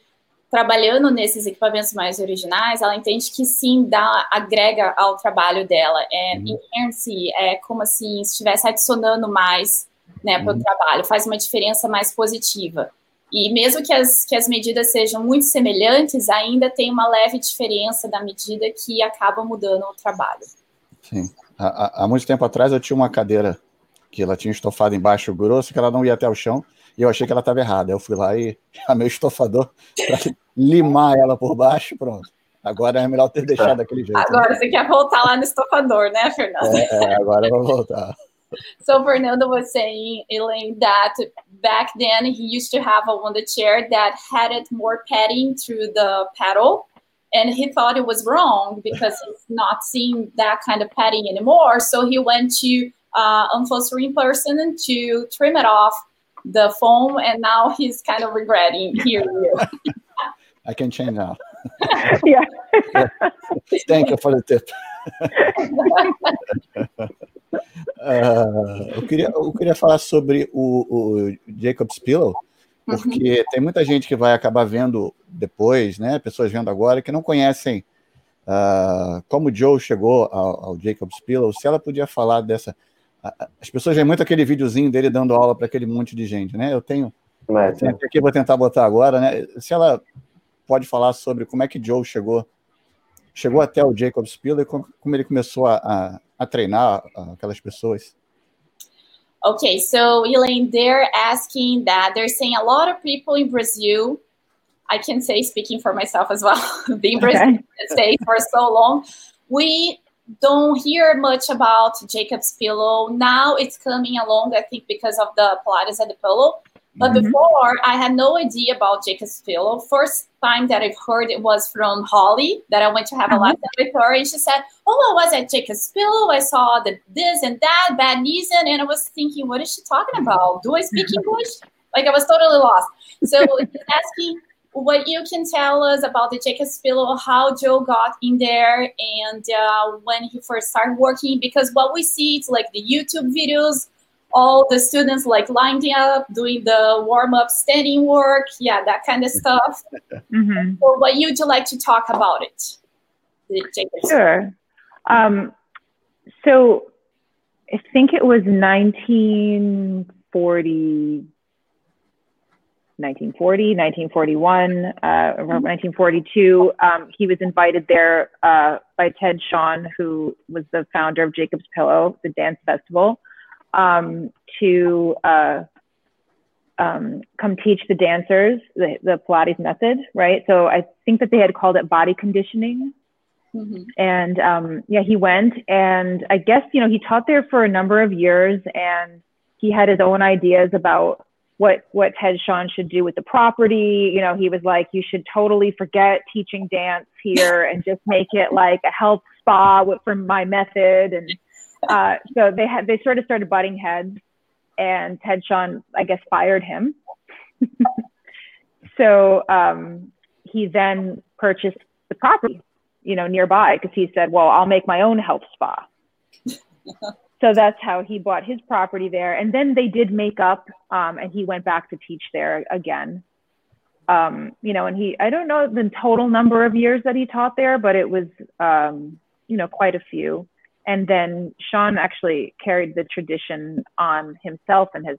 [SPEAKER 3] trabalhando nesses equipamentos mais originais, ela entende que sim, dá, agrega ao trabalho dela. É
[SPEAKER 1] Uhum.
[SPEAKER 3] enhance, é como assim, se estivesse adicionando mais né, para o
[SPEAKER 1] Uhum.
[SPEAKER 3] trabalho, faz uma diferença mais positiva. E mesmo que as, que as medidas sejam muito semelhantes, ainda tem uma leve diferença da medida que acaba mudando o trabalho.
[SPEAKER 1] Sim. Há, há- há muito tempo atrás eu tinha uma cadeira que ela tinha estofado embaixo grosso, que ela não ia até o chão, e eu achei que ela estava errada. Eu fui lá e chamei o estofador para limar ela por baixo, pronto. Agora é melhor ter deixado daquele jeito. né?
[SPEAKER 3] Agora você quer voltar lá no estofador, né, Fernando?
[SPEAKER 1] É, é, agora eu vou voltar.
[SPEAKER 3] So Fernando was saying, Elaine, that back then he used to have a Wonder chair that had it more padding through the pedal. And he thought it was wrong because he's not seeing that kind of padding anymore. So he went to uh, upholstery person to trim it off the foam. And now he's kind of regretting hearing you.
[SPEAKER 1] I can change now.
[SPEAKER 2] yeah
[SPEAKER 1] Thank you for the tip. Ah, eu, queria, eu queria falar sobre o, o Jacob's Pillow, porque tem muita gente que vai acabar vendo depois, né? Pessoas vendo agora que não conhecem ah, como o Joe chegou ao, ao Jacob's Pillow. Se ela podia falar dessa. As pessoas veem muito aquele videozinho dele dando aula para aquele monte de gente, né? Eu tenho, eu
[SPEAKER 4] Mas,
[SPEAKER 1] tenho aqui, vou tentar botar agora, né? Se ela pode falar sobre como é que Joe chegou chegou até o Jacob's Pillow e como, como ele começou a, a, a treinar aquelas pessoas.
[SPEAKER 3] Okay, so Elaine, they're asking that they're saying a lot of people in Brazil. I can say, speaking for myself as well, being Brazil
[SPEAKER 2] Okay.
[SPEAKER 3] States for so long, we don't hear much about Jacob's Pillow. Now it's coming along, I think, because of the Pilates and the pillow. But
[SPEAKER 2] Mhm.
[SPEAKER 3] before, I had no idea about Jacob's Pillow. First time that I've heard it was from Holly, that I went to have a
[SPEAKER 2] Mhm.
[SPEAKER 3] lesson with her, and she said, "Oh, I was at Jacob's Pillow. I saw the this and that, bad knees, and, and I was thinking, what is she talking about? Do I speak English? Like I was totally lost. So asking what you can tell us about the Jacob's Pillow, how Joe got in there, and uh, when he first started working. Because what we see, it's like the YouTube videos, all the students like lining up, doing the warm up, standing work, yeah, that kind of stuff. Mm-hmm. So, what would you like to talk about it?
[SPEAKER 2] Sure. Um, so, I think it was 1940 1940, 1941, uh, 1942. Um, he was invited there uh, by Ted Sean, who was the founder of Jacob's Pillow, the dance festival, um, to uh, um, come teach the dancers the, the, Pilates method, right? So I think that they had called it body conditioning. Mm-hmm. And um, yeah, he went, and I guess, you know, he taught there for a number of years and he had his own ideas about what what Ted Sean should do with the property. You know, he was like, you should totally forget teaching dance here and just make it like a health spa with, for my method. And uh, so they had they sort of started butting heads, and Ted Sean, I guess, fired him. so um, he then purchased the property, you know, nearby because he said, well, I'll make my own health spa. So that's how he bought his property there. And then they did make up, um, and he went back to teach there again. Um, you know, and he, I don't know the total number of years that he taught there, but it was, um, you know, quite a few. And then Sean actually carried the tradition on himself and has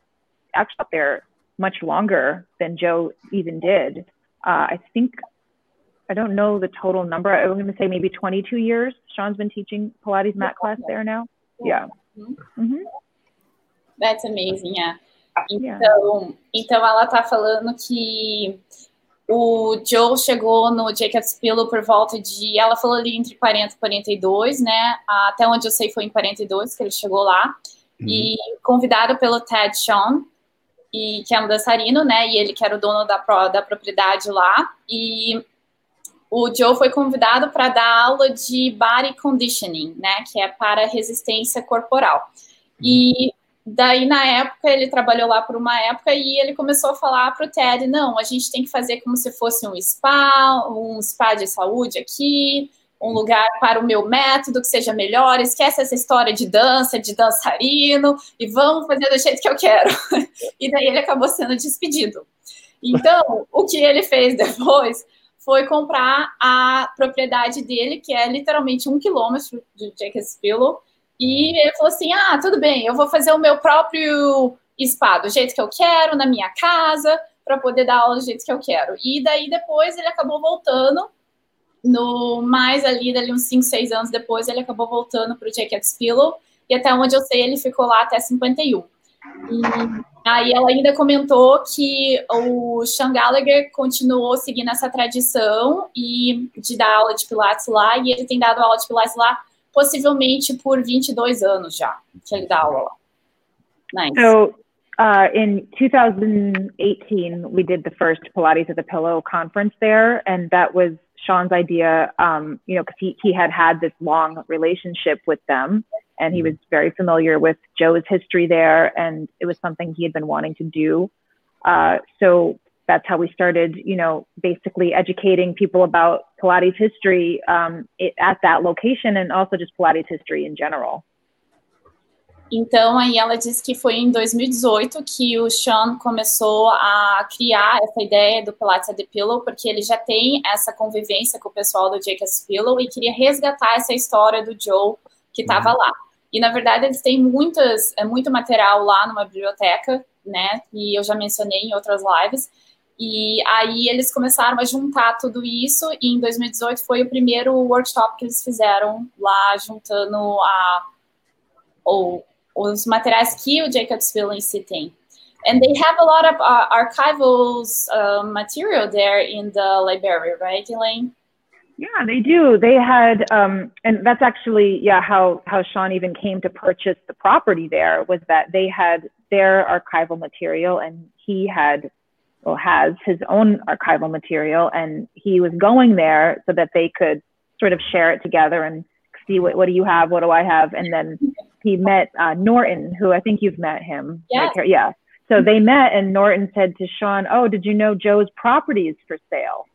[SPEAKER 2] actually taught there much longer than Joe even did. Uh, I think, I don't know the total number. I'm going to say maybe 22 years. Sean's been teaching Pilates mat class there now. Yeah.
[SPEAKER 3] Uhum. That's amazing, yeah. Então, então ela tá falando que o Joe chegou no Jacob's Pillow por volta de, ela falou ali entre 40 e 42, né? Até onde eu sei foi em 42 que ele chegou lá. Uhum. E convidado pelo Ted Sean, e, que é um dançarino, né? E ele que era o dono da, da propriedade lá. E o Joe foi convidado para dar aula de body conditioning, né, que é para resistência corporal. E daí na época ele trabalhou lá por uma época e ele começou a falar para o Ted, não, a gente tem que fazer como se fosse um spa, um spa de saúde aqui, um lugar para o meu método que seja melhor, esquece essa história de dança, de dançarino, e vamos fazer do jeito que eu quero. E daí ele acabou sendo despedido. Então, o que ele fez depois foi comprar a propriedade dele, que é literalmente um quilômetro de Jacobsville, e ele falou assim: ah, tudo bem, eu vou fazer o meu próprio spa do jeito que eu quero, na minha casa, para poder dar aula do jeito que eu quero. E daí depois ele acabou voltando, no mais ali, dali uns 5, 6 anos depois, ele acabou voltando para o Jacob's Pillow, e até onde eu sei, ele ficou lá até 51. E aí ela ainda comentou que o Sean Gallagher continuou seguindo essa tradição e de dar aula de Pilates lá, e ele tem dado aula de Pilates lá possivelmente por 22 anos já, que ele dá aula lá.
[SPEAKER 2] Nice. So, uh, in 2018, we did the first Pilates at the Pillow conference there, and that was Sean's idea, um, you know, because he, he had had this long relationship with them and he was very familiar with Joe's history there, and it was something he had been wanting to do. Uh, so that's how we started, you know, basically educating people about Pilates history um, it, at that location and also just Pilates history in general.
[SPEAKER 3] Então, aí ela disse que foi em 2018 que o Sean começou a criar essa ideia do Pilates at the Pillow, porque ele já tem essa convivência com o pessoal do Jacob's Pillow e queria resgatar essa história do Joe que estava lá. E na verdade eles têm muitas, é muito material lá numa biblioteca, né? E eu já mencionei em outras lives. E aí eles começaram a juntar tudo isso e em 2018 foi o primeiro workshop que eles fizeram lá juntando a ou, os materiais que o Jacobsville em si tem. And they have a lot of uh, archival uh, material there in the library, right, Elaine?
[SPEAKER 2] Yeah, they do. They had, um, and that's actually, yeah, how how Sean even came to purchase the property there was that they had their archival material, and he had, well, has his own archival material, and he was going there so that they could sort of share it together and see what what do you have, what do I have, and then he met uh, Norton, who I think you've met him.
[SPEAKER 3] Yeah.
[SPEAKER 2] yeah. So they met, and Norton said to Sean, "Oh, did you know Joe's property is for sale?"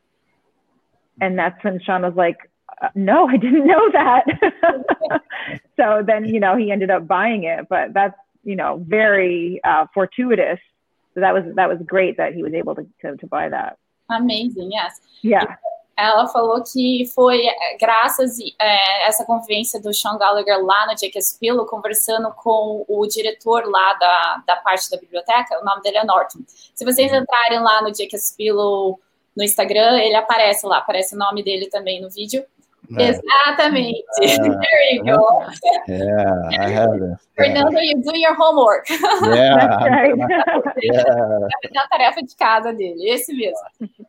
[SPEAKER 2] And that's when Sean was like, uh, "No, I didn't know that." so then, you know, he ended up buying it, but that's you know very uh, fortuitous. So that was that was great that he was able to to, to buy that.
[SPEAKER 3] Amazing, yes.
[SPEAKER 2] Yeah.
[SPEAKER 3] Ela falou que foi graças a é, essa convivência do Sean Gallagher lá no Jacobs Pillow, conversando com o diretor lá da, da parte da biblioteca, o nome dele é Norton. Se vocês entrarem lá no Jacobs Pillow no Instagram, ele aparece lá, aparece o nome dele também no vídeo. É. Exatamente. Uh, There you go.
[SPEAKER 1] Yeah, I have it.
[SPEAKER 3] Fernando, you do your homework.
[SPEAKER 1] Yeah.
[SPEAKER 3] yeah. Na tarefa de casa dele, esse mesmo.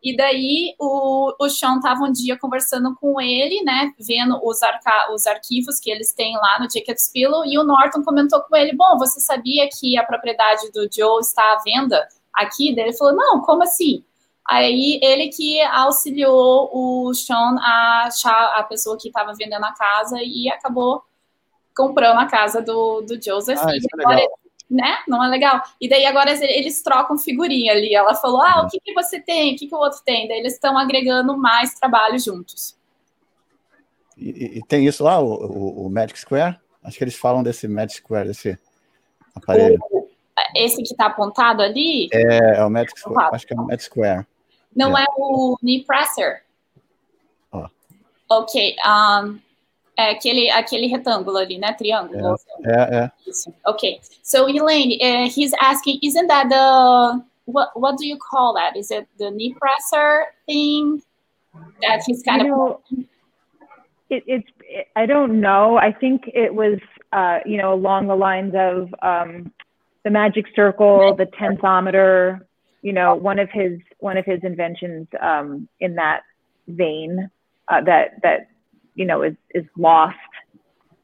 [SPEAKER 3] E daí o, o Sean estava um dia conversando com ele, né? Vendo os, arca os arquivos que eles têm lá no Jacob's Pillow, e o Norton comentou com ele: Bom, você sabia que a propriedade do Joe está à venda aqui? Daí ele falou: Não, como assim? Aí ele que auxiliou o Sean a achar a pessoa que estava vendendo a casa e acabou comprando a casa do, do Joseph.
[SPEAKER 1] Ah, isso é
[SPEAKER 3] agora,
[SPEAKER 1] legal.
[SPEAKER 3] né? Não é legal? E daí agora eles trocam figurinha ali. Ela falou: Ah, o que, que você tem? O que, que o outro tem? Daí eles estão agregando mais trabalho juntos.
[SPEAKER 1] E, e tem isso lá, o, o, o, Magic Square? Acho que eles falam desse Magic Square, desse aparelho.
[SPEAKER 3] O, esse que está apontado ali?
[SPEAKER 1] É, é o Magic Square. Acho que é o Magic Square.
[SPEAKER 3] Não é, é o knee presser.
[SPEAKER 1] Oh.
[SPEAKER 3] Ok. Um, é aquele, aquele retângulo ali, né? Triângulo.
[SPEAKER 1] É, é.
[SPEAKER 3] Isso. Ok. So, Elaine, uh, he's asking, isn't that the, what, what do you call that? Is it the knee presser thing that he's kind
[SPEAKER 2] you
[SPEAKER 3] of...
[SPEAKER 2] Know, it, it's, it, I don't know. I think it was, uh, you know, along the lines of um, the magic circle, the tensometer, you know, one of his one of his inventions um, in that vein uh, that that you know is is lost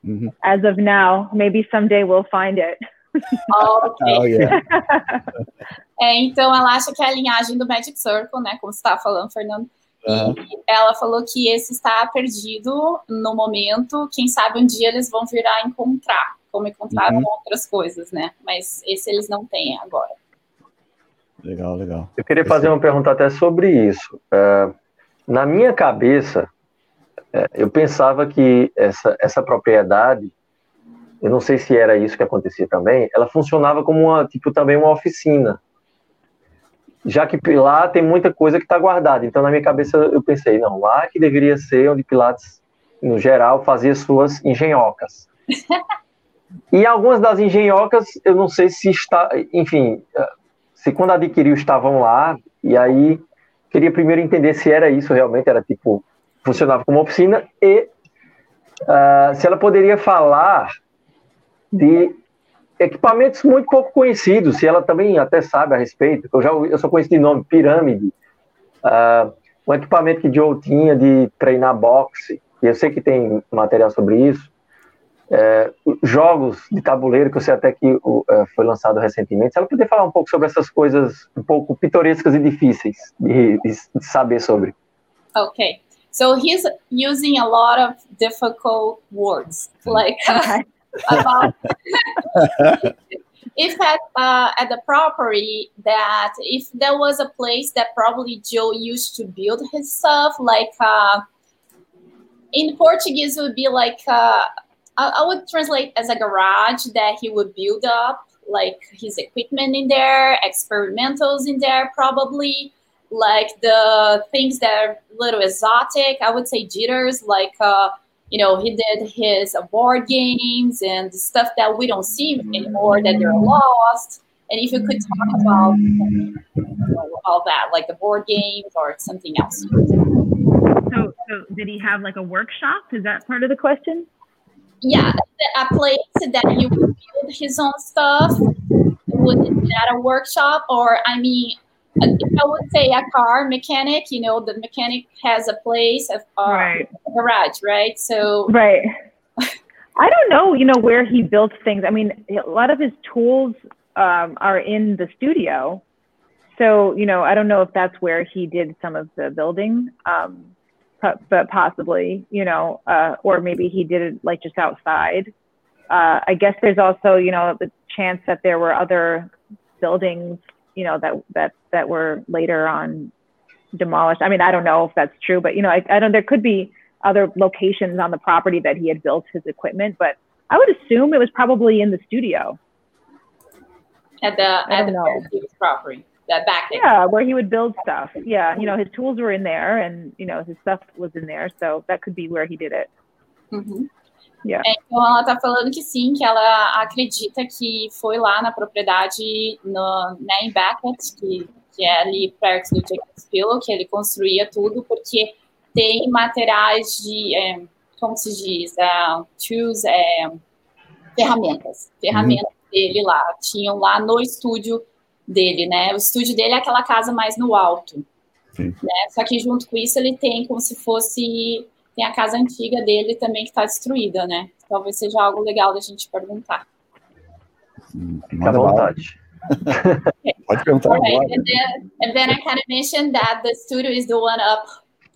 [SPEAKER 1] mm-hmm.
[SPEAKER 2] as of now. Maybe someday we'll find it.
[SPEAKER 3] Okay.
[SPEAKER 1] Oh, yeah.
[SPEAKER 3] é, então ela acha que é a linhagem do Magic Circle, né? Como você estava falando, Fernando.
[SPEAKER 1] Uhum.
[SPEAKER 3] E ela falou que esse está perdido no momento. Quem sabe um dia eles vão vir a encontrar, como encontraram
[SPEAKER 1] Uhum.
[SPEAKER 3] outras coisas, né? Mas esse eles não têm agora.
[SPEAKER 1] Legal, legal.
[SPEAKER 4] Eu queria fazer uma pergunta até sobre isso. Uh, na minha cabeça, uh, eu pensava que essa, essa propriedade, eu não sei se era isso que acontecia também, ela funcionava como uma, tipo, também uma oficina. Já que lá tem muita coisa que está guardada. Então, na minha cabeça, eu pensei, não, lá que deveria ser onde Pilates, no geral, fazia suas engenhocas. e algumas das engenhocas, eu não sei se está, enfim, se quando adquiriu estavam lá, e aí queria primeiro entender se era isso realmente, era tipo, funcionava como oficina, e uh, se ela poderia falar de equipamentos muito pouco conhecidos, se ela também até sabe a respeito, eu já eu só conheço de nome Pirâmide, uh, um equipamento que Joe tinha de treinar boxe, e eu sei que tem material sobre isso, é, jogos de tabuleiro, que eu sei até que o, é, foi lançado recentemente. Se ela puder falar um pouco sobre essas coisas um pouco pitorescas e difíceis de, de, saber sobre.
[SPEAKER 3] Okay. So he's using a lot of difficult words, like uh, about if at uh, at the property that if there was a place that probably Joe used to build his stuff, like uh, in Portuguese would be like uh, I, I would translate as a garage that he would build up, like his equipment in there, experimentals in there, probably like the things that are a little exotic. I would say jitters, like uh, you know, he did his board games and stuff that we don't see anymore that they're lost. And if you could talk about you know, all that, like the board games or something else.
[SPEAKER 2] So, so did he have like a workshop? Is that part of the question?
[SPEAKER 3] Yeah, a place that you build his own stuff. Would that a workshop or I mean, I would say a car mechanic, you know, the mechanic has a place of uh,
[SPEAKER 2] Right.
[SPEAKER 3] a garage, right? So
[SPEAKER 2] Right. I don't know, you know, where he built things. I mean, a lot of his tools um, are in the studio. So, you know, I don't know if that's where he did some of the building, um, but, possibly, you know, uh, or maybe he did it like just outside. Uh, I guess there's also, you know, the chance that there were other buildings, you know, that that that were later on demolished. I mean, I don't know if that's true, but you know, I, I don't. There could be other locations on the property that he had built his equipment, but I would assume it was probably in the studio.
[SPEAKER 3] At the at the property. That back
[SPEAKER 2] there. Yeah, where he would build stuff. Yeah, you know, his tools were in there and, you know, his stuff was in there. So that could be where he did it.
[SPEAKER 3] Uhum. Yeah. É, então ela tá falando que sim, que ela acredita que foi lá na propriedade no, né, em Beckett, que, que é ali perto do Jacob's Pillow, que ele construía tudo, porque tem materiais de, é, como se diz, uh, tools, é, ferramentas, ferramentas uhum. dele lá, tinham lá no estúdio dele, né? O estúdio dele é aquela casa mais no alto, né? Só que junto com isso ele tem como se fosse tem a casa antiga dele também que está destruída, né? Talvez seja algo legal da gente perguntar.
[SPEAKER 4] Fica à vontade.
[SPEAKER 1] Pode perguntar
[SPEAKER 3] right. agora. And then, and then I kind of mentioned that the studio is the one up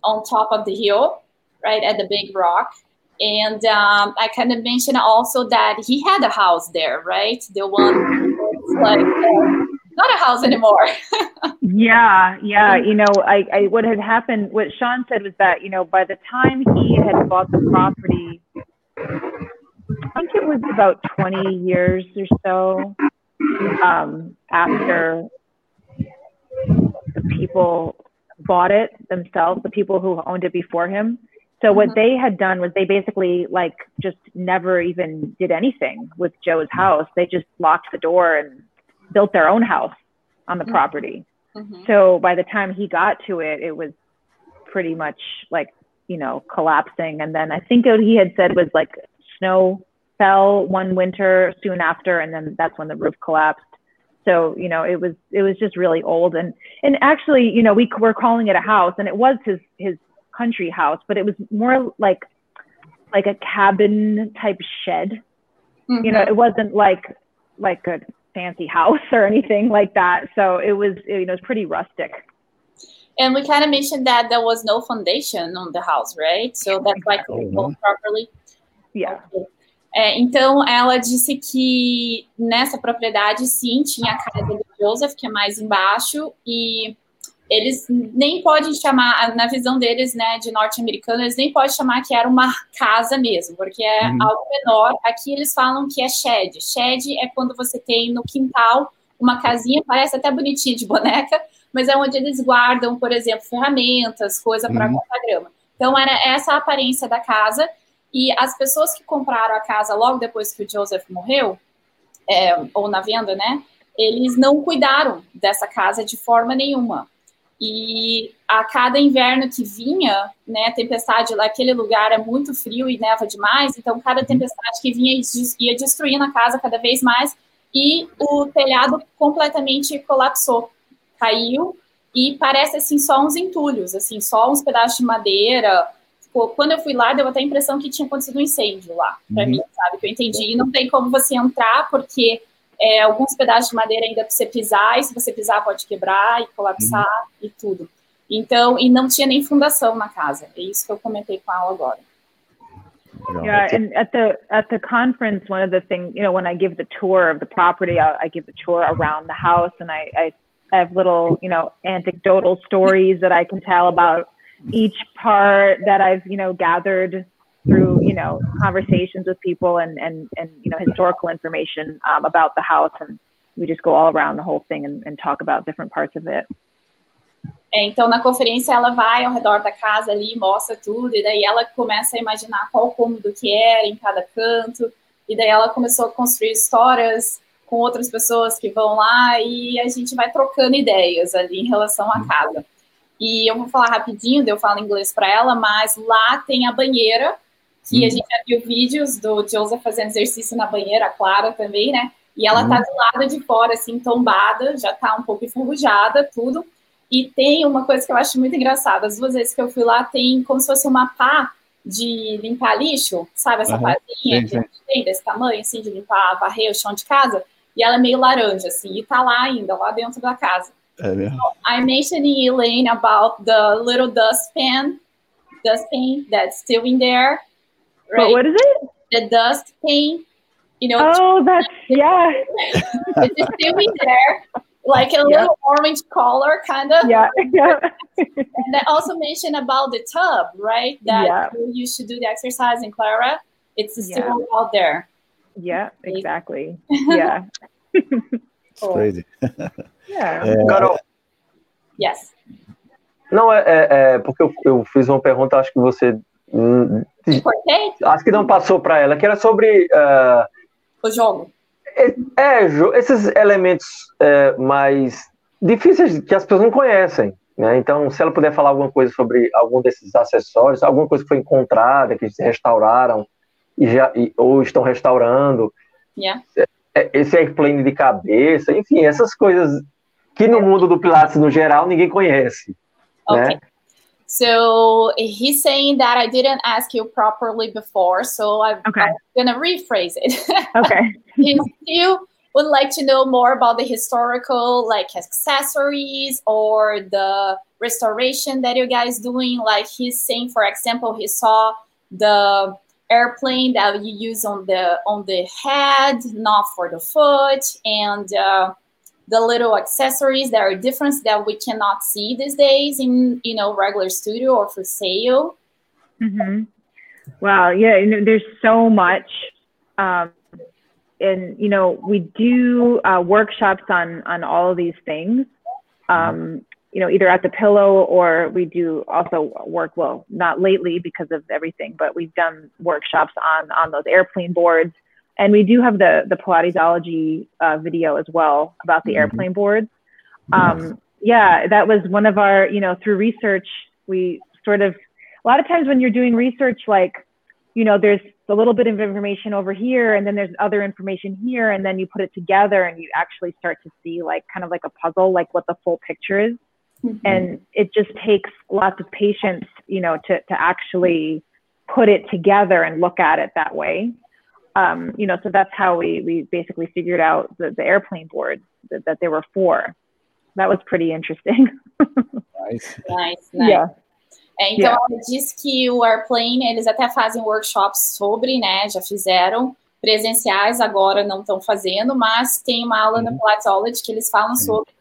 [SPEAKER 3] on top of the hill, right at the big rock. And um, I kind of mentioned also that he had a house there, right? The one like uh, not a house anymore.
[SPEAKER 2] yeah, yeah. You know, I, I what had happened, what Sean said was that you know by the time he had bought the property, I think it was about twenty years or so um, after the people bought it themselves, the people who owned it before him. So what mm-hmm. they had done was they basically like just never even did anything with Joe's house. They just locked the door and built their own house on the mm-hmm. property. Mm-hmm. So by the time he got to it, it was pretty much like, you know, collapsing. And then I think what he had said was like snow fell one winter soon after, and then that's when the roof collapsed. So, you know, it was, it was just really old. And, and actually, you know, we were calling it a house and it was his, his country house, but it was more like, like a cabin type shed. Mm-hmm. You know, it wasn't like, like a fancy house or anything like that. So it was, you know, it was pretty rustic.
[SPEAKER 3] And we kind of mentioned that there was no foundation on the house, right? So that's like built properly.
[SPEAKER 2] Yeah.
[SPEAKER 3] Okay. É, então, ela disse que nessa propriedade, sim, tinha a casa do Joseph, que é mais embaixo, e eles nem podem chamar, na visão deles, né, de norte-americano, eles nem podem chamar que era uma casa mesmo, porque é uhum. algo menor. Aqui eles falam que é shed. Shed é quando você tem no quintal uma casinha, parece até bonitinha de boneca, mas é onde eles guardam, por exemplo, ferramentas, coisa para uhum. cortar grama. Então era essa a aparência da casa. E as pessoas que compraram a casa logo depois que o Joseph morreu, é, ou na venda, né? Eles não cuidaram dessa casa de forma nenhuma. E a cada inverno que vinha, né, tempestade lá, aquele lugar é muito frio e neva demais, então cada uhum. tempestade que vinha ia destruindo a casa cada vez mais e o telhado completamente colapsou, caiu e parece assim só uns entulhos, assim, só uns pedaços de madeira. Quando eu fui lá, deu até a impressão que tinha acontecido um incêndio lá, para uhum. mim, sabe? Que eu entendi. E não tem como você entrar, porque é, alguns pedaços de madeira ainda para você pisar, e se você pisar pode quebrar e colapsar uhum. e tudo. Então, e não tinha nem fundação na casa. É isso que eu comentei com ela agora.
[SPEAKER 2] Yeah, and at the at the conference, one of the things, you know, when I give the tour of the property, I, I give the tour around the house, and I, I have little, you know, anecdotal stories that I can tell about each part that I've, you know, gathered through you know conversations with people and and and you know historical information um, about the house and we just go all around the whole thing and, and talk about different parts of it.
[SPEAKER 3] É, então, na conferência, ela vai ao redor da casa ali, mostra tudo, e daí ela começa a imaginar qual cômodo que era em cada canto, e daí ela começou a construir histórias com outras pessoas que vão lá, e a gente vai trocando ideias ali em relação à casa. E eu vou falar rapidinho, eu falo inglês para ela, mas lá tem a banheira, que a gente já viu vídeos do Joseph fazendo exercício na banheira, a Clara também, né? E ela tá do lado de fora, assim, tombada, já tá um pouco enferrujada, tudo. E tem uma coisa que eu acho muito engraçada. As duas vezes que eu fui lá, tem como se fosse uma pá de limpar lixo, sabe? Essa uhum. pazinha que a gente tem desse tamanho, assim, de limpar, varrer o chão de casa. E ela é meio laranja, assim, e tá lá ainda, lá dentro da casa.
[SPEAKER 1] É mesmo.
[SPEAKER 3] So, I mentioned Elaine about the little dustpan, dustpan that's still in there.
[SPEAKER 2] Right? But what is it?
[SPEAKER 3] The dust pane. you know.
[SPEAKER 2] Oh, that's yeah.
[SPEAKER 3] it's still in there, like a yeah. little orange color, kind of.
[SPEAKER 2] Yeah, yeah.
[SPEAKER 3] and I also mentioned about the tub, right? That yeah. you should do the exercise in Clara. It's still yeah. out there.
[SPEAKER 2] Yeah, exactly. Yeah.
[SPEAKER 1] it's crazy.
[SPEAKER 2] yeah.
[SPEAKER 4] Carol.
[SPEAKER 3] Yes.
[SPEAKER 4] Não, é, é, é porque eu, eu, fiz uma pergunta, acho que você. Hum, acho que não passou para ela, que era sobre. Uh,
[SPEAKER 3] o jogo.
[SPEAKER 4] É, é esses elementos é, mais difíceis que as pessoas não conhecem. Né? Então, se ela puder falar alguma coisa sobre algum desses acessórios, alguma coisa que foi encontrada, que se restauraram e já, e, ou estão restaurando.
[SPEAKER 3] Yeah.
[SPEAKER 4] É, esse airplane de cabeça, enfim, essas coisas que no mundo do Pilates no geral ninguém conhece. Okay. Né?
[SPEAKER 3] So he's saying that I didn't ask you properly before, so I'm, okay. I'm gonna rephrase it.
[SPEAKER 2] okay.
[SPEAKER 3] he still would like to know more about the historical like accessories or the restoration that you guys doing. Like he's saying, for example, he saw the airplane that you use on the on the head, not for the foot, and uh, the little accessories that are different that we cannot see these days in you know regular studio or for sale.
[SPEAKER 2] Mm-hmm. wow. Yeah you know, there's so much um, and you know we do uh, workshops on on all of these things. Um, you know either at the pillow or we do also work well not lately because of everything but we've done workshops on on those airplane boards and we do have the the Pilatesology uh, video as well about the mm-hmm. airplane boards. Um, yeah, that was one of our, you know, through research, we sort of, a lot of times when you're doing research, like, you know, there's a little bit of information over here, and then there's other information here, and then you put it together and you actually start to see, like, kind of like a puzzle, like what the full picture is. Mm-hmm. And it just takes lots of patience, you know, to, to actually put it together and look at it that way um, you know, so that's how we we basically figured out the, the airplane boards that, that there were four. That was pretty interesting.
[SPEAKER 3] nice. Nice, nice. Yeah. É, então, yeah. ela diz que o Airplane, eles até fazem workshops sobre, né, já fizeram, presenciais agora não estão fazendo, mas tem uma aula uhum. no Pilatesology que eles falam uhum. sobre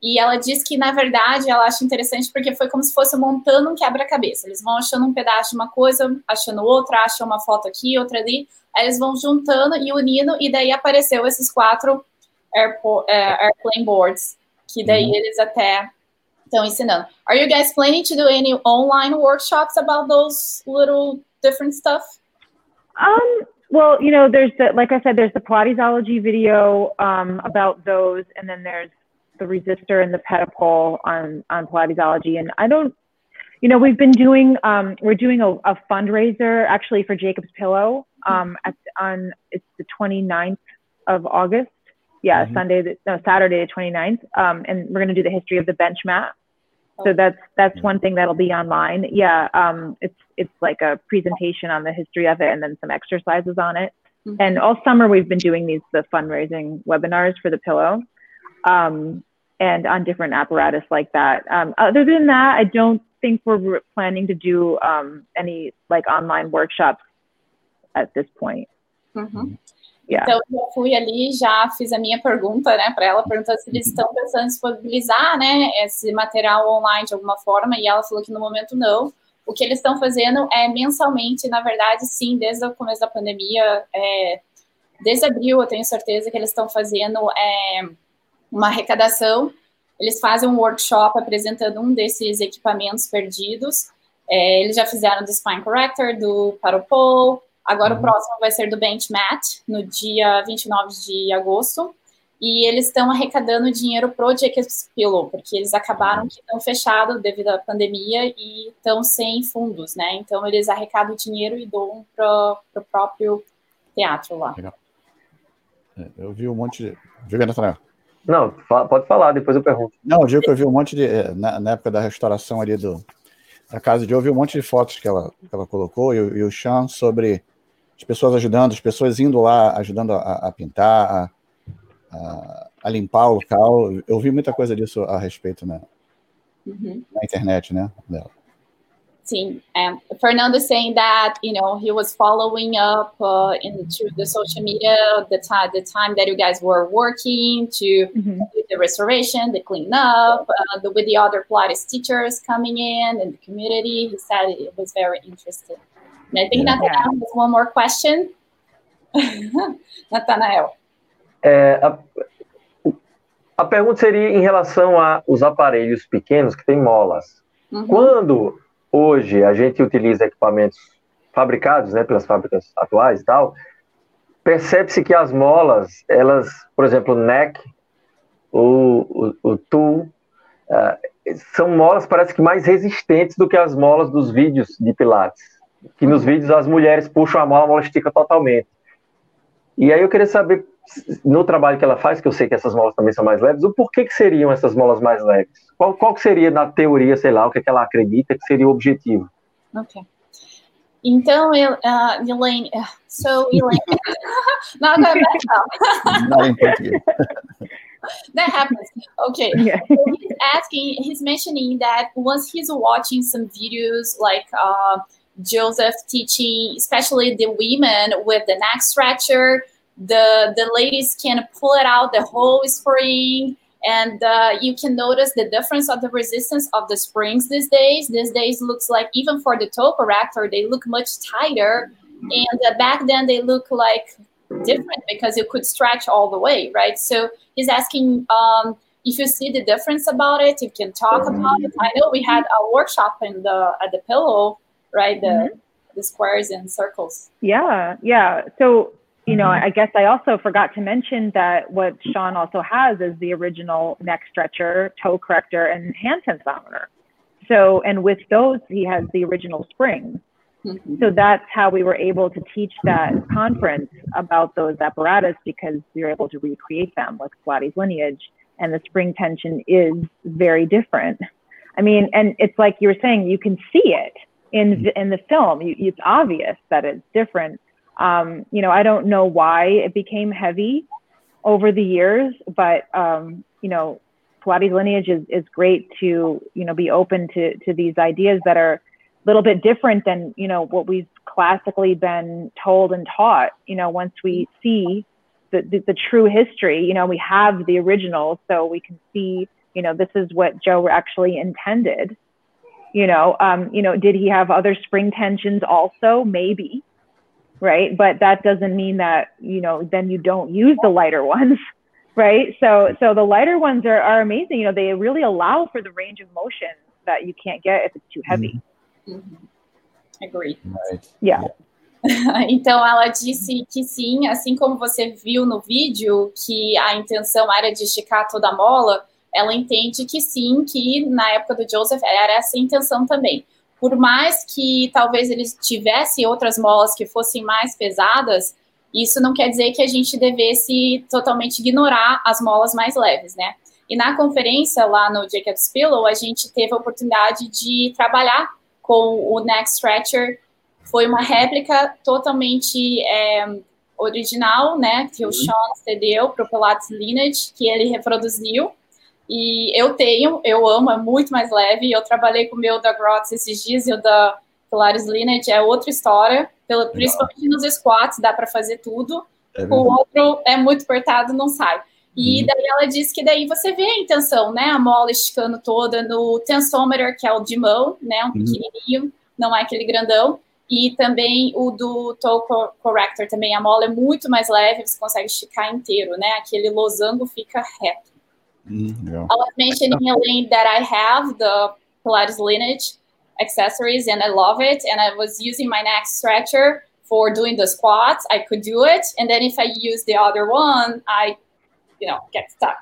[SPEAKER 3] e ela diz que, na verdade, ela acha interessante porque foi como se fosse montando um quebra-cabeça. Eles vão achando um pedaço de uma coisa, achando outra, acham uma foto aqui, outra ali. Aí eles vão juntando e unindo, e daí apareceu esses quatro uh, airplane boards, que daí uhum. eles até estão ensinando. Are you guys planning to do any online workshops about those little different stuff?
[SPEAKER 2] Um, well, you know, there's the, like I said, there's the Pilatesology video um, about those, and then there's the resistor and the pedipole on on Pilatesology. And I don't, you know, we've been doing um, we're doing a, a fundraiser actually for Jacob's Pillow um, at, on it's the 29th of August. Yeah, mm-hmm. Sunday, the, no, Saturday the 29th. Um, and we're going to do the history of the bench mat. So that's that's one thing that'll be online. Yeah, um, it's it's like a presentation on the history of it, and then some exercises on it. Mm-hmm. And all summer we've been doing these the fundraising webinars for the pillow. Um, and on different apparatus like that. Um, other than that, I don't think we're planning to do um, any like online workshops at this point.
[SPEAKER 3] Uhum. Yeah. Então, eu fui ali, já fiz a minha pergunta, né, para ela, perguntando se eles estão pensando em disponibilizar, né, esse material online de alguma forma, e ela falou que no momento não. O que eles estão fazendo é mensalmente, na verdade, sim, desde o começo da pandemia, é, desde abril, eu tenho certeza que eles estão fazendo é, uma arrecadação. Eles fazem um workshop apresentando um desses equipamentos perdidos. É, eles já fizeram do Spine Corrector, do Paropol. Agora uhum. o próximo vai ser do Bench Mat, no dia 29 de agosto. E eles estão arrecadando dinheiro pro Jacobs Pillow, porque eles acabaram uhum. que estão fechados devido à pandemia e estão sem fundos, né? Então eles arrecadam dinheiro e doam pro, pro próprio teatro lá. Legal.
[SPEAKER 1] É, eu vi um monte de. Viu, Nathanael?
[SPEAKER 4] Não, pode falar, depois eu pergunto.
[SPEAKER 1] Não, eu digo que eu vi um monte de. Eh, na, na época da restauração ali do, da casa de eu vi um monte de fotos que ela, que ela colocou, e, e o Chan sobre as pessoas ajudando, as pessoas indo lá, ajudando a, a pintar, a, a, a, limpar o local. Eu vi muita coisa disso a respeito na, uhum. na internet, né? Dela.
[SPEAKER 3] Sim, um, Fernando saying that you know he was following up uh, into the social media the time the time that you guys were working to mm-hmm. do the restoration, the cleanup, uh, the, with the other Pilates teachers coming in and the community. He said it was very interesting. And I think yeah. Nathanael has one more question. Nathanael.
[SPEAKER 4] É, a, a pergunta seria em relação aos aparelhos pequenos que têm molas. Uhum. Quando hoje a gente utiliza equipamentos fabricados, né, pelas fábricas atuais e tal, percebe-se que as molas, elas, por exemplo, o neck, o, o, o tool, uh, são molas parece que mais resistentes do que as molas dos vídeos de pilates. Que nos vídeos as mulheres puxam a mola, a mola estica totalmente. E aí eu queria saber no trabalho que ela faz, que eu sei que essas molas também são mais leves, o porquê que seriam essas molas mais leves? Qual, qual que seria, na teoria, sei lá, o que, é que ela acredita que seria o objetivo?
[SPEAKER 3] Ok. Então, uh, Elaine, uh, so Elaine, not going back Not in Portuguese. that happens. Okay. Yeah. So he's asking, he's mentioning that once he's watching some videos like uh, Joseph teaching, especially the women with the neck stretcher, the the ladies can pull it out the whole spring and uh, you can notice the difference of the resistance of the springs these days. These days looks like even for the toe corrector they look much tighter. And uh, back then they look like different because you could stretch all the way right? So he's asking um, if you see the difference about it you can talk about it. I know we had a workshop in the at the pillow right? The mm-hmm. the squares and circles.
[SPEAKER 2] Yeah yeah. So you know, mm-hmm. I guess I also forgot to mention that what Sean also has is the original neck stretcher, toe corrector, and hand tensometer. So, and with those, he has the original springs. Mm-hmm. So that's how we were able to teach that conference about those apparatus because we were able to recreate them with Pilates lineage. And the spring tension is very different. I mean, and it's like you were saying, you can see it in mm-hmm. in the film. You, it's obvious that it's different um, you know, I don't know why it became heavy over the years, but um, you know, Pilates lineage is, is great to you know be open to to these ideas that are a little bit different than you know what we've classically been told and taught. You know, once we see the, the, the true history, you know, we have the original, so we can see you know this is what Joe actually intended. You know, um, you know, did he have other spring tensions also? Maybe right? But that doesn't mean that, you know, then you don't use the lighter ones, right? So so the lighter ones are, are amazing. You know, they really allow for the range of motion that you can't get if it's too heavy.
[SPEAKER 3] Mm-hmm. Agree.
[SPEAKER 2] Right. Yeah. yeah.
[SPEAKER 3] Então ela disse que sim, assim como você viu no vídeo que a intenção era de esticar toda a mola, ela entende que sim, que na época do Joseph era essa a intenção também por mais que talvez eles tivessem outras molas que fossem mais pesadas, isso não quer dizer que a gente devesse totalmente ignorar as molas mais leves, né? E na conferência lá no Jacob's Pillow, a gente teve a oportunidade de trabalhar com o Neck Stretcher. Foi uma réplica totalmente é, original, né? Que o Sean cedeu para o Pilates Lineage, que ele reproduziu. E eu tenho, eu amo, é muito mais leve. Eu trabalhei com o meu da Grotz esses dias e o da Pilares Lineage é outra história. Pela, principalmente nos squats, dá para fazer tudo. É o outro é muito apertado, não sai. E uhum. daí ela disse que daí você vê a intenção, né? A mola esticando toda no tensometer, que é o de mão, né? Um uhum. pequenininho, não é aquele grandão. E também o do toe corrector também. A mola é muito mais leve, você consegue esticar inteiro, né? Aquele losango fica reto.
[SPEAKER 1] Yeah.
[SPEAKER 3] I was mentioning Elaine that I have the Pilates lineage accessories and I love it. And I was using my neck stretcher for doing the squats. I could do it. And then if I use the other one, I, you know, get stuck.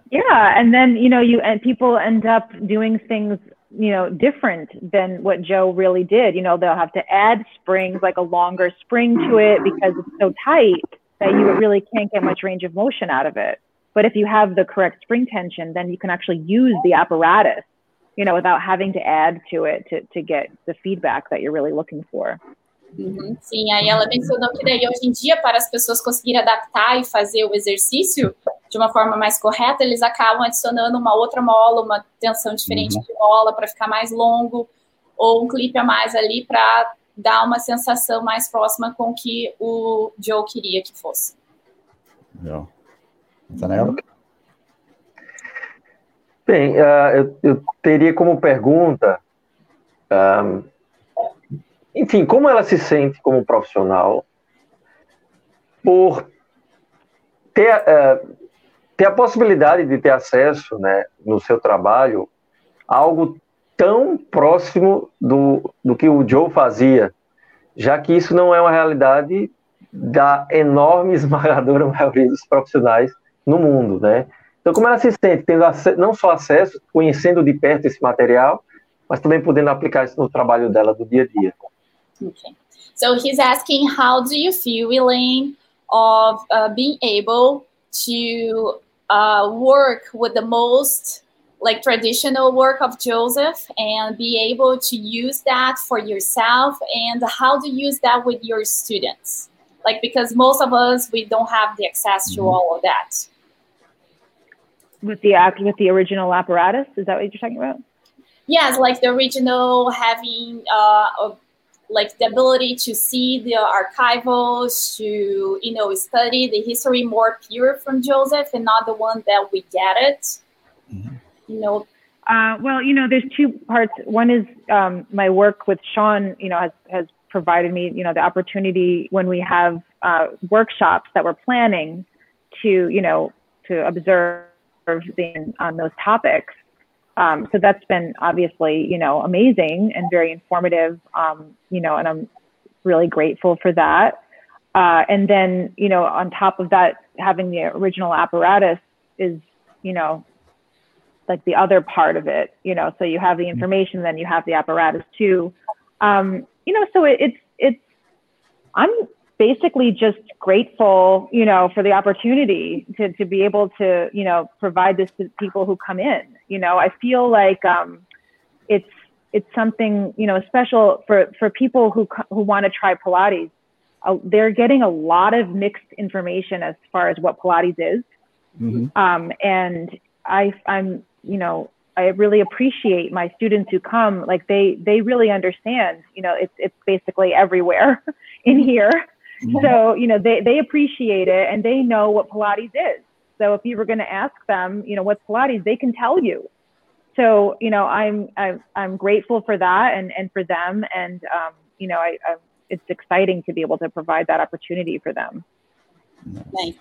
[SPEAKER 2] yeah. And then, you know, you and people end up doing things, you know, different than what Joe really did. You know, they'll have to add springs, like a longer spring to it because it's so tight that you really can't get much range of motion out of it. But if you have the correct spring tension, then you can actually use the apparatus, you know, without having to add to it to, to get the feedback that you're really looking for.
[SPEAKER 3] Uhum, sim, aí ela mencionou que daí hoje em dia, para as pessoas conseguirem adaptar e fazer o exercício de uma forma mais correta, eles acabam adicionando uma outra mola, uma tensão diferente uhum. de mola para ficar mais longo. ou um clipe a mais ali para dar uma sensação mais próxima com o que o Joe queria que fosse.
[SPEAKER 1] Legal. Nathanael?
[SPEAKER 4] Bem, uh, eu, eu, teria como pergunta, um, enfim, como ela se sente como profissional por ter, uh, ter a possibilidade de ter acesso, né, no seu trabalho, a algo tão próximo do, do que o Joe fazia, já que isso não é uma realidade da enorme esmagadora maioria dos profissionais no mundo, né? Então, como ela se sente tendo não só acesso, conhecendo de perto esse material, mas também podendo aplicar isso no trabalho dela do dia a dia.
[SPEAKER 3] Okay. So he's asking, how do you feel, Elaine, of uh, being able to uh, work with the most like traditional work of Joseph and be able to use that for yourself and how to use that with your students? Like because most of us we don't have the access to mm-hmm. all of that
[SPEAKER 2] with the act with the original apparatus. Is that what you're talking about?
[SPEAKER 3] Yes, like the original having uh, like the ability to see the archivals, to you know study the history more pure from Joseph and not the one that we get it. Mm-hmm. You know.
[SPEAKER 2] Uh, well, you know, there's two parts. One is um, my work with Sean. You know, has has provided me, you know, the opportunity when we have uh, workshops that we're planning to, you know, to observe on those topics. Um, so that's been obviously, you know, amazing and very informative, um, you know, and I'm really grateful for that. Uh, and then, you know, on top of that, having the original apparatus is, you know, like the other part of it, you know, so you have the information, then you have the apparatus too. Um, you know, so it, it's, it's, I'm basically just grateful, you know, for the opportunity to, to be able to, you know, provide this to people who come in. You know, I feel like um, it's it's something, you know, special for for people who who want to try Pilates. Uh, they're getting a lot of mixed information as far as what Pilates is, mm-hmm. um, and I I'm you know I really appreciate my students who come like they they really understand you know it's it's basically everywhere in here Mm-hmm. So, you know, they, they appreciate it and they know what Pilates is. So if you were going to ask them, you know, what's Pilates, they can tell you. So, you know, I'm, I'm, I'm grateful for that and, and for them. And, um, you know, I, I, it's exciting to be able to provide that opportunity for them.
[SPEAKER 3] Bem,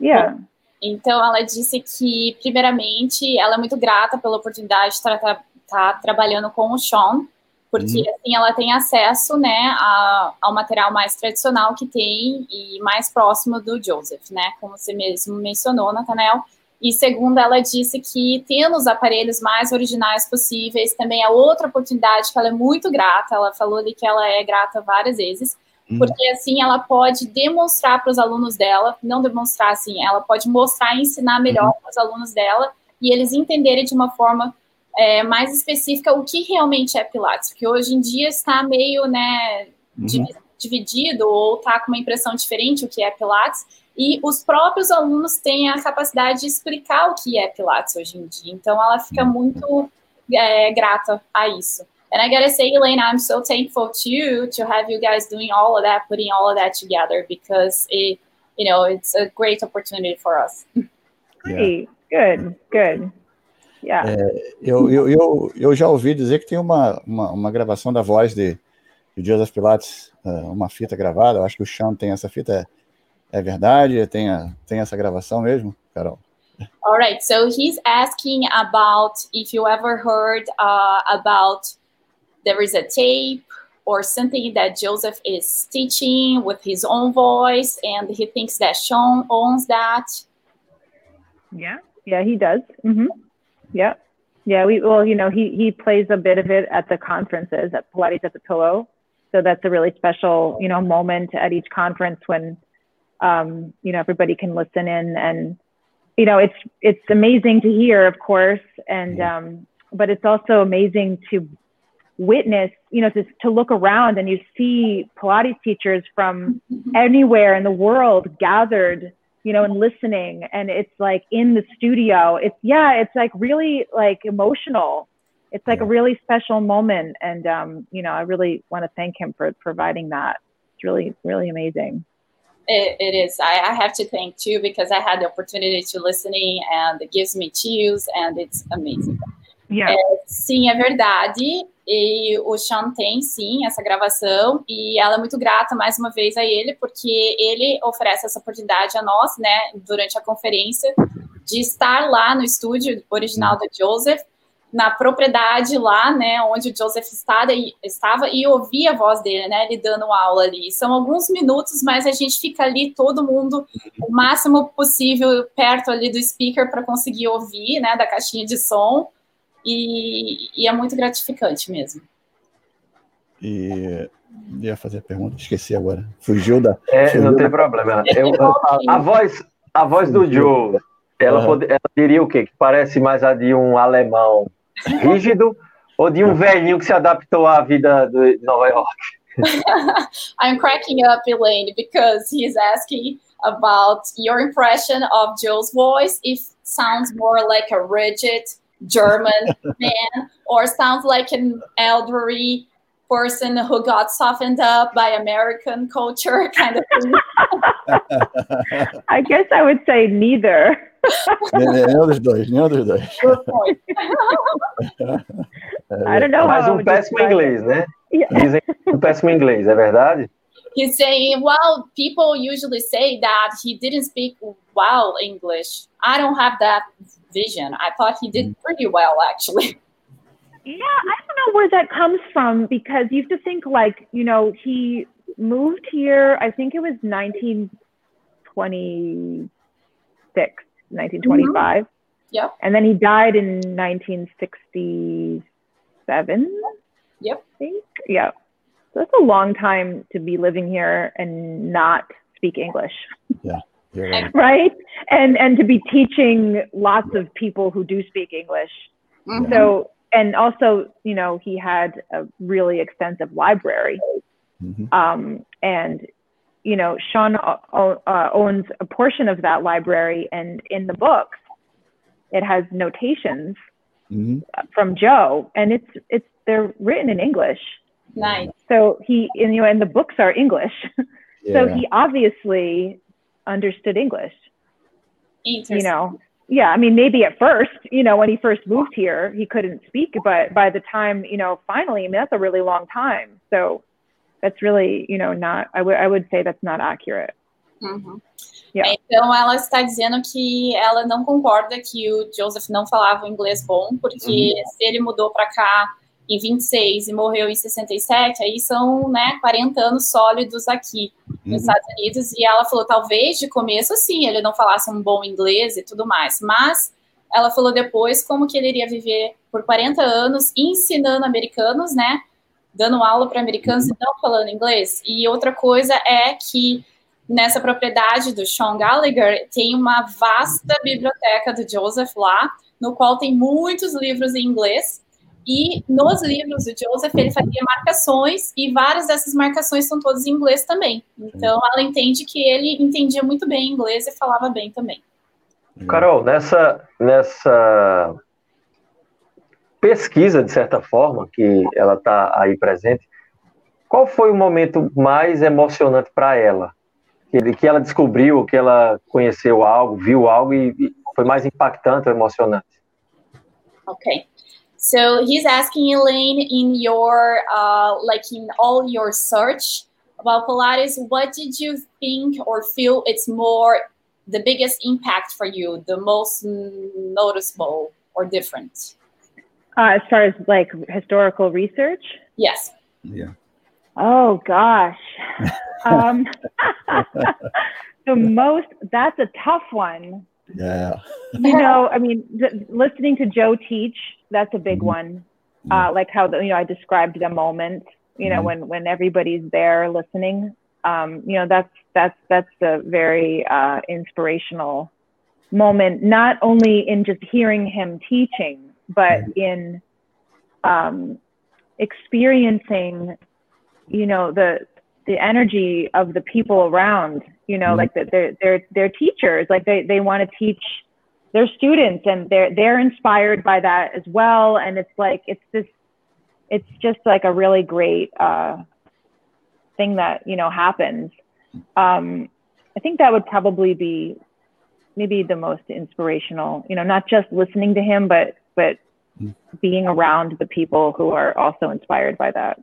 [SPEAKER 2] yeah.
[SPEAKER 3] Então, ela disse que, primeiramente, ela é muito grata pela oportunidade de estar tra tá trabalhando com o Sean, porque uhum. assim ela tem acesso, né, a, ao material mais tradicional que tem e mais próximo do Joseph, né, como você mesmo mencionou, Nathanael. E segundo, ela disse que tendo os aparelhos mais originais possíveis também é outra oportunidade que ela é muito grata. Ela falou ali que ela é grata várias vezes, uhum. porque assim ela pode demonstrar para os alunos dela, não demonstrar assim, ela pode mostrar e ensinar melhor uhum. para os alunos dela e eles entenderem de uma forma é, mais específica o que realmente é Pilates, porque hoje em dia está meio né, uhum. dividido ou está com uma impressão diferente o que é Pilates, e os próprios alunos têm a capacidade de explicar o que é Pilates hoje em dia. Então ela fica uhum. muito é, grata a isso. And I gotta say, Elaine, I'm so thankful to you to have you guys doing all of that, putting all of that together, because it, you know, it's a great opportunity for us.
[SPEAKER 2] Great, good, good. Yeah.
[SPEAKER 1] É, eu, eu, eu, eu, já ouvi dizer que tem uma, uma, uma gravação da voz de, de Joseph Pilates, é, uma fita gravada. Eu acho que o Sean tem essa fita. É, é verdade? Tem, a, tem essa gravação mesmo, Carol?
[SPEAKER 3] All right. So he's asking about if you ever heard uh, about there is a tape or something that Joseph is teaching with his own voice, and he thinks that Sean owns that.
[SPEAKER 2] Yeah. Yeah, he does. Mm-hmm. Yeah. Yeah. We, well, you know, he, he plays a bit of it at the conferences at Pilates at the Pillow. So that's a really special, you know, moment at each conference when, um, you know, everybody can listen in and, you know, it's, it's amazing to hear, of course. And, um, but it's also amazing to witness, you know, to, to look around and you see Pilates teachers from anywhere in the world gathered you know, and listening. And it's like in the studio. It's yeah, it's like really like emotional it's like
[SPEAKER 1] Yeah.
[SPEAKER 2] a really special moment, and um, you know, I really want to thank him for providing that. It's really, really amazing.
[SPEAKER 3] It, it is. I, I have to thank too because I had the opportunity to listening and it gives me chills and it's amazing.
[SPEAKER 2] Yeah.
[SPEAKER 3] Sim, é verdade. E o Sean tem sim essa gravação e ela é muito grata mais uma vez a ele porque ele oferece essa oportunidade a nós, né, durante a conferência, de estar lá no estúdio original do Joseph, na propriedade lá, né, onde o Joseph estava e, estava e ouvir a voz dele, né, ele dando aula ali. São alguns minutos, mas a gente fica ali todo mundo o máximo possível perto ali do speaker para conseguir ouvir, né, da caixinha de som. E, e, é muito gratificante mesmo.
[SPEAKER 1] E ia fazer a pergunta, esqueci agora. Fugiu da.
[SPEAKER 4] É,
[SPEAKER 1] fugiu
[SPEAKER 4] não tem
[SPEAKER 1] da...
[SPEAKER 4] problema. Eu, a, a, voz, a voz do Joe, ela, uhum. pode, ela diria o quê? Que parece mais a de um alemão rígido ou de um velhinho que se adaptou à vida de Nova York?
[SPEAKER 3] I'm cracking up, Elaine, because he's asking about your impression of Joe's voice. If sounds more like a rigid German man, or sounds like an elderly person who got softened up by American culture, kind of thing.
[SPEAKER 2] I guess I would say neither.
[SPEAKER 1] neither dos dois, nenhum dois.
[SPEAKER 3] Good point.
[SPEAKER 2] I don't know
[SPEAKER 4] Mas
[SPEAKER 2] how
[SPEAKER 4] um péssimo
[SPEAKER 2] describe
[SPEAKER 4] inglês, né?
[SPEAKER 2] Yeah.
[SPEAKER 4] Dizem um péssimo inglês, é verdade?
[SPEAKER 3] He's saying, well, people usually say that he didn't speak well English. I don't have that vision. I thought he did mm. pretty well, actually.
[SPEAKER 2] Yeah, I don't know where that comes from because you have to think like, you know, he moved here, I think it was 1926, 1925. Mm-hmm.
[SPEAKER 3] Yep.
[SPEAKER 2] And then he died in 1967.
[SPEAKER 3] Yep.
[SPEAKER 2] I think. Yeah. So that's a long time to be living here and not speak English.
[SPEAKER 1] Yeah. You're right.
[SPEAKER 2] right? And and to be teaching lots of people who do speak English.
[SPEAKER 3] Mhm.
[SPEAKER 2] So and also, you know, he had a really extensive library.
[SPEAKER 1] Mhm.
[SPEAKER 2] Um, and you know, Sean o- uh, owns a portion of that library, and in the books, it has notations
[SPEAKER 1] Mhm.
[SPEAKER 2] from Joe, and it's it's they're written in English.
[SPEAKER 3] Nice.
[SPEAKER 2] So he, and, you know, and the books are English. So he obviously understood English. You know, yeah. I mean, maybe at first, you know, when he first moved here, he couldn't speak, but by the time, you know, finally, I mean, that's a really long time. So that's really, you know, not. I would I would say that's not accurate.
[SPEAKER 3] Uhum.
[SPEAKER 2] Yeah.
[SPEAKER 3] Então ela está dizendo que ela não concorda que o Joseph não falava inglês bom, porque se ele mudou para cá em 26 e morreu em 67, aí são, né, 40 anos sólidos aqui nos
[SPEAKER 1] Uhum.
[SPEAKER 3] Estados Unidos. E ela falou, talvez de começo sim, ele não falasse um bom inglês e tudo mais, mas ela falou depois como que ele iria viver por 40 anos ensinando americanos, né, dando aula para americanos e não falando inglês. E outra coisa é que nessa propriedade do Sean Gallagher tem uma vasta biblioteca do Joseph lá, no qual tem muitos livros em inglês. E nos livros do Joseph ele fazia marcações e várias dessas marcações são todas em inglês também. Então ela entende que ele entendia muito bem inglês e falava bem também.
[SPEAKER 4] Carol, nessa, nessa pesquisa, de certa forma, que ela está aí presente, qual foi o momento mais emocionante para ela? Que, que ela descobriu, que ela conheceu algo, viu algo e, e foi mais impactante ou emocionante?
[SPEAKER 3] Okay. So he's asking Elaine in your uh, like in all your search about Pilates, what did you think or feel it's more the biggest impact for you, the most noticeable or different?
[SPEAKER 2] Uh, as far as like historical research,
[SPEAKER 3] Yes.
[SPEAKER 1] Yeah.
[SPEAKER 2] Oh gosh. um, the most, that's a tough one.
[SPEAKER 1] Yeah.
[SPEAKER 2] You know, I mean, th- listening to Joe teach, that's a big
[SPEAKER 1] Mhm.
[SPEAKER 2] one. Uh, like how, the, you know, I described the moment, you know,
[SPEAKER 1] Mhm.
[SPEAKER 2] when, when everybody's there listening. Um, you know, that's, that's, that's a very uh, inspirational moment, not only in just hearing him teaching, but in um, experiencing you know the the energy of the people around you know like that they're they're they're teachers like they they want to teach they're students and they're they're inspired by that as well. And it's like it's this it's just like a really great uh, thing that you know happens. Um, I think that would probably be maybe the most inspirational. You know, not just listening to him, but but being around the people who are also inspired by that.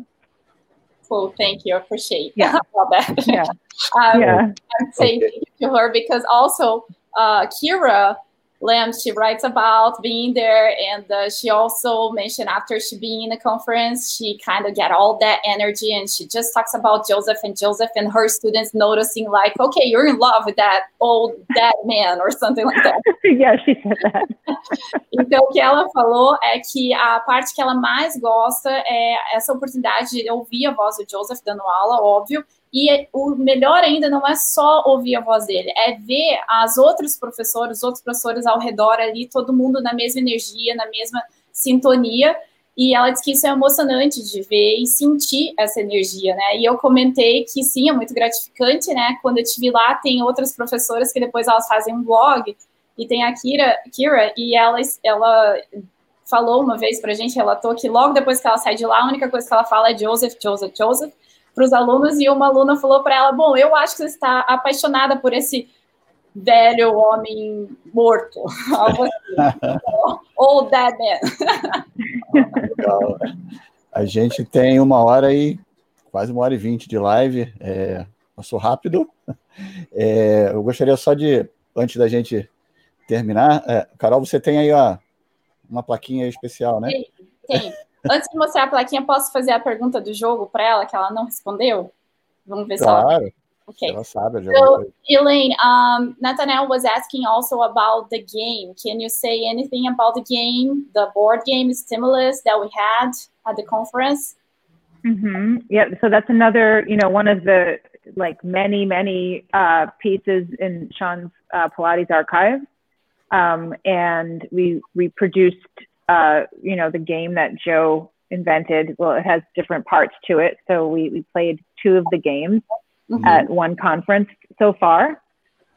[SPEAKER 3] Cool, thank you. I appreciate
[SPEAKER 2] yeah.
[SPEAKER 3] that.
[SPEAKER 2] Yeah.
[SPEAKER 3] um, yeah. I'm saying okay. thank you to her because also uh, Kira Lamb, she writes about being there, and uh, she also mentioned after she being in the conference, she kind of get all that energy, and she just talks about Joseph and Joseph and her students noticing like, okay, you're in love with that old dead man or something like that.
[SPEAKER 2] yeah, she said that.
[SPEAKER 3] então o que ela falou é que a parte que ela mais gosta é essa oportunidade de ouvir a voz do Joseph dando aula, óbvio, E o melhor ainda não é só ouvir a voz dele, é ver as outros professores, os outros professores ao redor ali, todo mundo na mesma energia, na mesma sintonia. E ela disse que isso é emocionante de ver e sentir essa energia, né? E eu comentei que sim, é muito gratificante, né? Quando eu estive lá, tem outras professoras que depois elas fazem um blog, e tem a Kira, Kira e ela, ela falou uma vez pra gente, relatou que logo depois que ela sai de lá, a única coisa que ela fala é Joseph, Joseph, Joseph para os alunos e uma aluna falou para ela: Bom, eu acho que você está apaixonada por esse velho homem morto, algo assim. Ou dead man.
[SPEAKER 1] A gente tem uma hora e quase uma hora e vinte de live. É, passou rápido. É, eu gostaria só de, antes da gente terminar, é, Carol, você tem aí ó, uma plaquinha especial, né?
[SPEAKER 3] Tem, tem. Antes de mostrar a plaquinha, posso fazer a pergunta do jogo para ela, que ela não respondeu? Vamos ver
[SPEAKER 1] claro.
[SPEAKER 3] se
[SPEAKER 1] ela... Okay. Ela sabe,
[SPEAKER 3] so, Elaine, um, Nathaniel was asking also about the game. Can you say anything about the game, the board game stimulus that we had at the conference?
[SPEAKER 2] Mm-hmm. Yeah, so that's another, you know, one of the like many, many uh, pieces in Sean's uh, Pilates archive. Um, and we reproduced uh, you know, the game that Joe invented. Well, it has different parts to it. So we, we played two of the games mm-hmm. at one conference so far.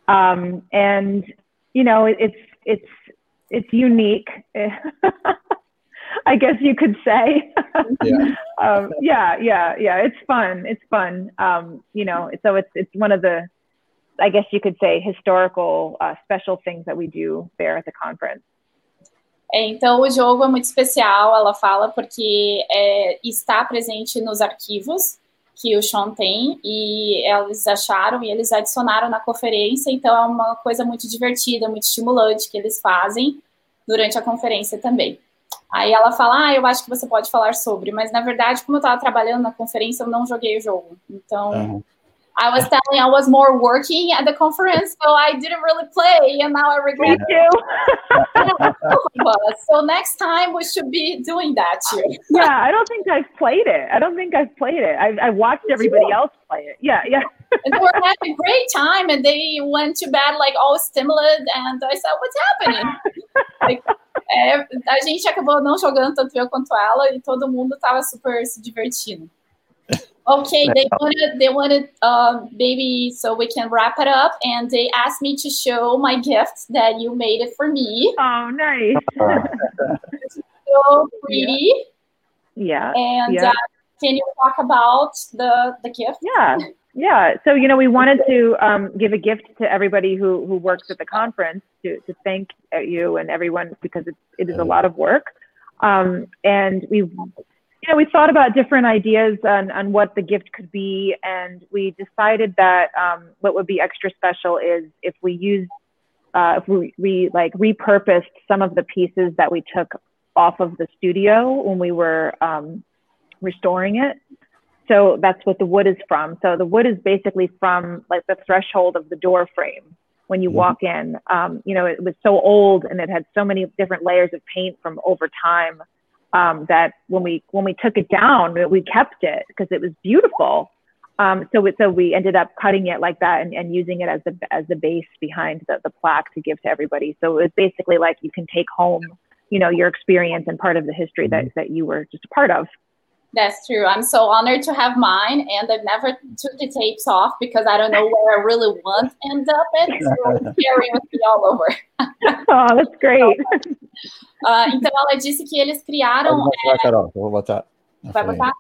[SPEAKER 2] Um, and, you know, it, it's, it's, it's unique. I guess you could say. yeah. um, yeah, yeah, yeah. It's fun. It's fun. Um, you know, so it's it's one of the, I guess you could say, historical uh, special things that we do there at the conference.
[SPEAKER 3] É, então, o jogo é muito especial, ela fala, porque é, está presente nos arquivos que o Sean tem, e eles acharam e eles adicionaram na conferência, então é uma coisa muito divertida, muito estimulante que eles fazem durante a conferência também. Aí ela fala, ah, eu acho que você pode falar sobre, mas na verdade, como eu estava trabalhando na conferência, eu não joguei o jogo. Então, uhum. I was telling I was more working at the conference, so I didn't really play, and now I regret
[SPEAKER 2] it.
[SPEAKER 3] so next time we should be doing that too.
[SPEAKER 2] yeah, I don't think I've played it. I don't think I've played it. I've, I've watched everybody else play it. Yeah, yeah.
[SPEAKER 3] and they were having a great time, and they went to bed like all stimulated, and I said, "What's happening?" like, é, a gente acabou não jogando tanto eu quanto ela, e todo mundo estava super se divertindo. Okay, they wanted they wanted uh, maybe so we can wrap it up, and they asked me to show my gift that you made it for me.
[SPEAKER 2] Oh, nice!
[SPEAKER 3] so pretty.
[SPEAKER 2] Yeah.
[SPEAKER 3] And
[SPEAKER 2] yeah.
[SPEAKER 3] Uh, can you talk about the the gift?
[SPEAKER 2] Yeah. Yeah, so you know, we wanted to um, give a gift to everybody who who works at the conference to to thank you and everyone because it, it is a lot of work, um, and we know, we thought about different ideas on, on what the gift could be, and we decided that um, what would be extra special is if we use, uh, if we, we like repurposed some of the pieces that we took off of the studio when we were um, restoring it. So that's what the wood is from. So the wood is basically from like the threshold of the door frame when you mm-hmm. walk in. Um, you know, it was so old and it had so many different layers of paint from over time um, that when we when we took it down, we kept it because it was beautiful. Um, so so we ended up cutting it like that and, and using it as the as the base behind the, the plaque to give to everybody. So it was basically like you can take home, you know, your experience and part of the history that, mm-hmm. that you were just a part of.
[SPEAKER 3] That's true. I'm so honored to have mine, and I've never took the tapes off because I don't know where I really want to end up at. So it's carrying with me all over.
[SPEAKER 2] oh, that's great.
[SPEAKER 3] Uh, então ela disse que eles criaram.
[SPEAKER 1] Pode botar, Carol, eu vou botar.
[SPEAKER 3] Vai botar?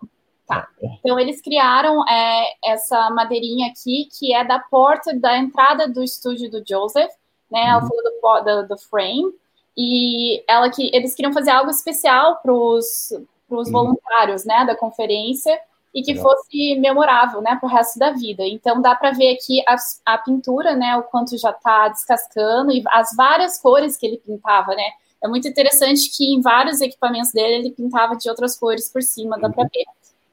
[SPEAKER 3] Tá. Então eles criaram é, essa madeirinha aqui, que é da porta da entrada do estúdio do Joseph, né? Ela
[SPEAKER 1] Uhum.
[SPEAKER 3] falou do, do, do frame. E ela que eles queriam fazer algo especial para os
[SPEAKER 1] Uhum.
[SPEAKER 3] voluntários, né, da conferência e que
[SPEAKER 1] Legal.
[SPEAKER 3] fosse memorável, né, para o resto da vida. Então dá para ver aqui a, a pintura, né, o quanto já está descascando e as várias cores que ele pintava, né. É muito interessante que em vários equipamentos dele ele pintava de outras cores por cima, dá para ver.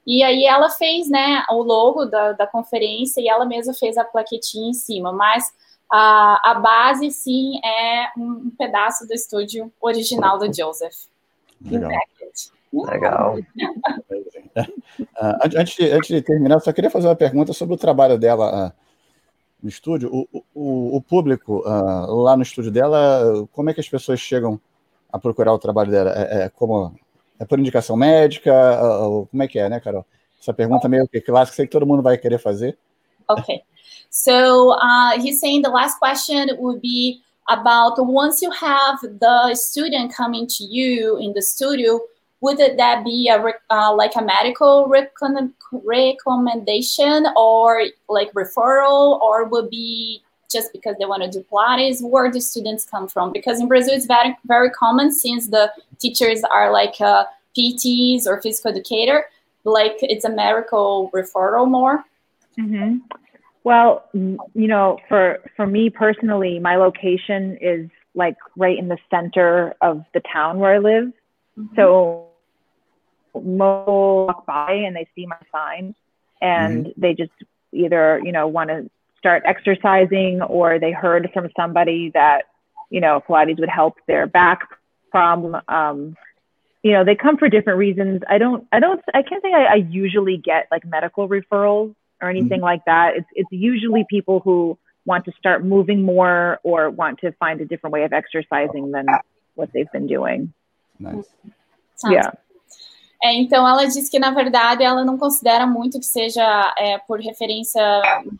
[SPEAKER 3] E aí ela fez, né, o logo da, da conferência e ela mesma fez a plaquetinha em cima, mas a, a base, sim, é um, um pedaço do estúdio original do Joseph.
[SPEAKER 1] Legal.
[SPEAKER 4] Legal.
[SPEAKER 1] Ah, antes, de, antes de terminar, eu só queria fazer uma pergunta sobre o trabalho dela ah, no estúdio. O, o, o público ah, lá no estúdio dela, como é que as pessoas chegam a procurar o trabalho dela? É, é como é por indicação médica? Ou como é que é, né, Carol? Essa pergunta meio que clássica, sei que todo mundo vai querer fazer.
[SPEAKER 3] Okay. So uh, he's saying the last question would be about once you have the student coming to you in the studio, would that be a uh, like a medical recon- recommendation or like referral, or would be just because they want to do Pilates? Where do students come from? Because in Brazil, it's very very common since the teachers are like uh, PTs or physical educator, like it's a medical referral more.
[SPEAKER 2] hmm Well, you know, for for me personally, my location is like right in the center of the town where I live. So most walk by and they see my sign, and they just either you know want to start exercising or they heard from somebody that you know Pilates would help their back problem. Um, you know, they come for different reasons. I don't, I don't, I can't say I, I usually get like medical referrals or anything like that. It's it's usually people who want to start moving more or want to find a different way of exercising than what they've been doing.
[SPEAKER 1] Nice.
[SPEAKER 3] Sounds
[SPEAKER 2] Yeah.
[SPEAKER 3] É, então ela diz que na verdade ela não considera muito que seja é, por referência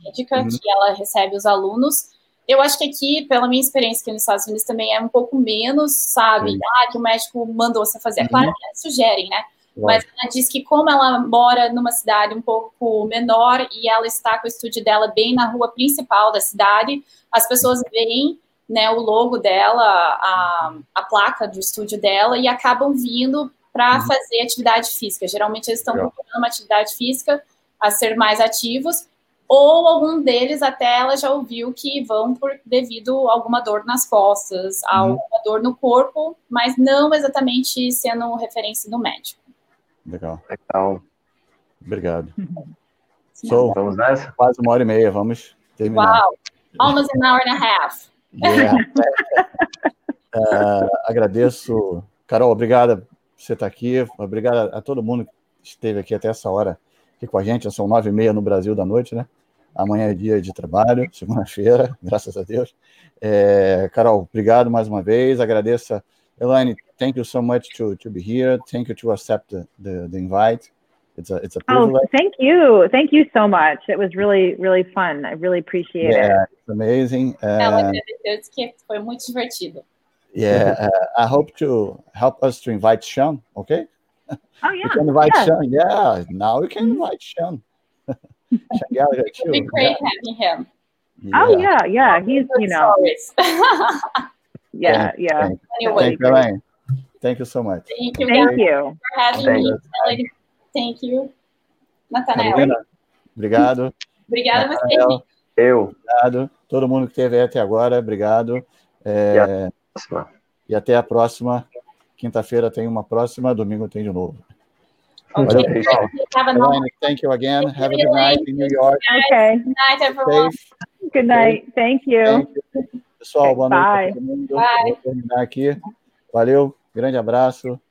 [SPEAKER 3] médica
[SPEAKER 1] Uhum.
[SPEAKER 3] que ela recebe os alunos. Eu acho que aqui, pela minha experiência aqui nos Estados Unidos, também é um pouco menos, sabe?
[SPEAKER 1] Sim.
[SPEAKER 3] Ah, que o médico mandou você fazer. É claro que eles sugerem, né? Mas ela diz que como ela mora numa cidade um pouco menor e ela está com o estúdio dela bem na rua principal da cidade, as pessoas veem né, o logo dela, a, a placa do estúdio dela e acabam vindo para
[SPEAKER 1] Uhum.
[SPEAKER 3] fazer atividade física. Geralmente eles estão
[SPEAKER 1] Legal.
[SPEAKER 3] procurando uma atividade física a ser mais ativos ou algum deles até ela já ouviu que vão por devido a alguma dor nas costas,
[SPEAKER 1] Uhum.
[SPEAKER 3] alguma dor no corpo, mas não exatamente sendo referência do médico.
[SPEAKER 1] Legal.
[SPEAKER 4] Legal.
[SPEAKER 1] Obrigado. So,
[SPEAKER 4] Vamos nessa?
[SPEAKER 1] quase uma hora e meia, vamos terminar.
[SPEAKER 3] Wow, almost an hour and a half.
[SPEAKER 1] Yeah. Ah, agradeço. Carol, obrigada você estar aqui. Obrigado a todo mundo que esteve aqui até essa hora aqui com a gente. São nove e meia no Brasil da noite, né? Amanhã é dia de trabalho, segunda-feira, graças a Deus. É, Carol, obrigado mais uma vez. Agradeço. a- Elaine, thank you so much to, to be here. Thank you to accept the, the, the invite. It's a, it's a
[SPEAKER 2] Oh,
[SPEAKER 1] privilege.
[SPEAKER 2] thank you. Thank you so much. It was really, really fun. I really appreciate it.
[SPEAKER 1] Yeah, it's amazing.
[SPEAKER 3] Ela agradeceu, disse que foi muito divertido.
[SPEAKER 1] Yeah, uh, I hop to help us to invite Sean, okay?
[SPEAKER 2] Oh yeah.
[SPEAKER 1] can invite
[SPEAKER 2] yeah.
[SPEAKER 1] Sean. Yeah, now we can invite Sean. Sean Gallagher
[SPEAKER 3] It would be
[SPEAKER 1] too.
[SPEAKER 3] great having him.
[SPEAKER 2] Oh yeah, yeah. He's you know, yeah, yeah.
[SPEAKER 1] Thank,
[SPEAKER 3] anyway,
[SPEAKER 1] thank you. Thank you so much.
[SPEAKER 3] thank you
[SPEAKER 2] Thank you.
[SPEAKER 3] for having
[SPEAKER 4] Thank
[SPEAKER 3] me.
[SPEAKER 4] you.
[SPEAKER 3] Thank you. Nathanael.
[SPEAKER 1] Obrigado.
[SPEAKER 3] Obrigada a você.
[SPEAKER 4] Eu.
[SPEAKER 1] obrigado. Todo mundo que esteve aí até agora, obrigado. É,
[SPEAKER 4] Próxima.
[SPEAKER 1] e até a próxima. Quinta-feira tem uma próxima, domingo tem de novo.
[SPEAKER 3] Ok.
[SPEAKER 1] Valeu, pessoal. Elaine, thank you again. Have a good night in New York.
[SPEAKER 2] Okay.
[SPEAKER 3] night, everyone.
[SPEAKER 1] Safe.
[SPEAKER 2] Good night. Thank you.
[SPEAKER 1] Thank you. Pessoal, boa noite.
[SPEAKER 3] Bye.
[SPEAKER 1] Vou terminar aqui. Valeu, grande abraço.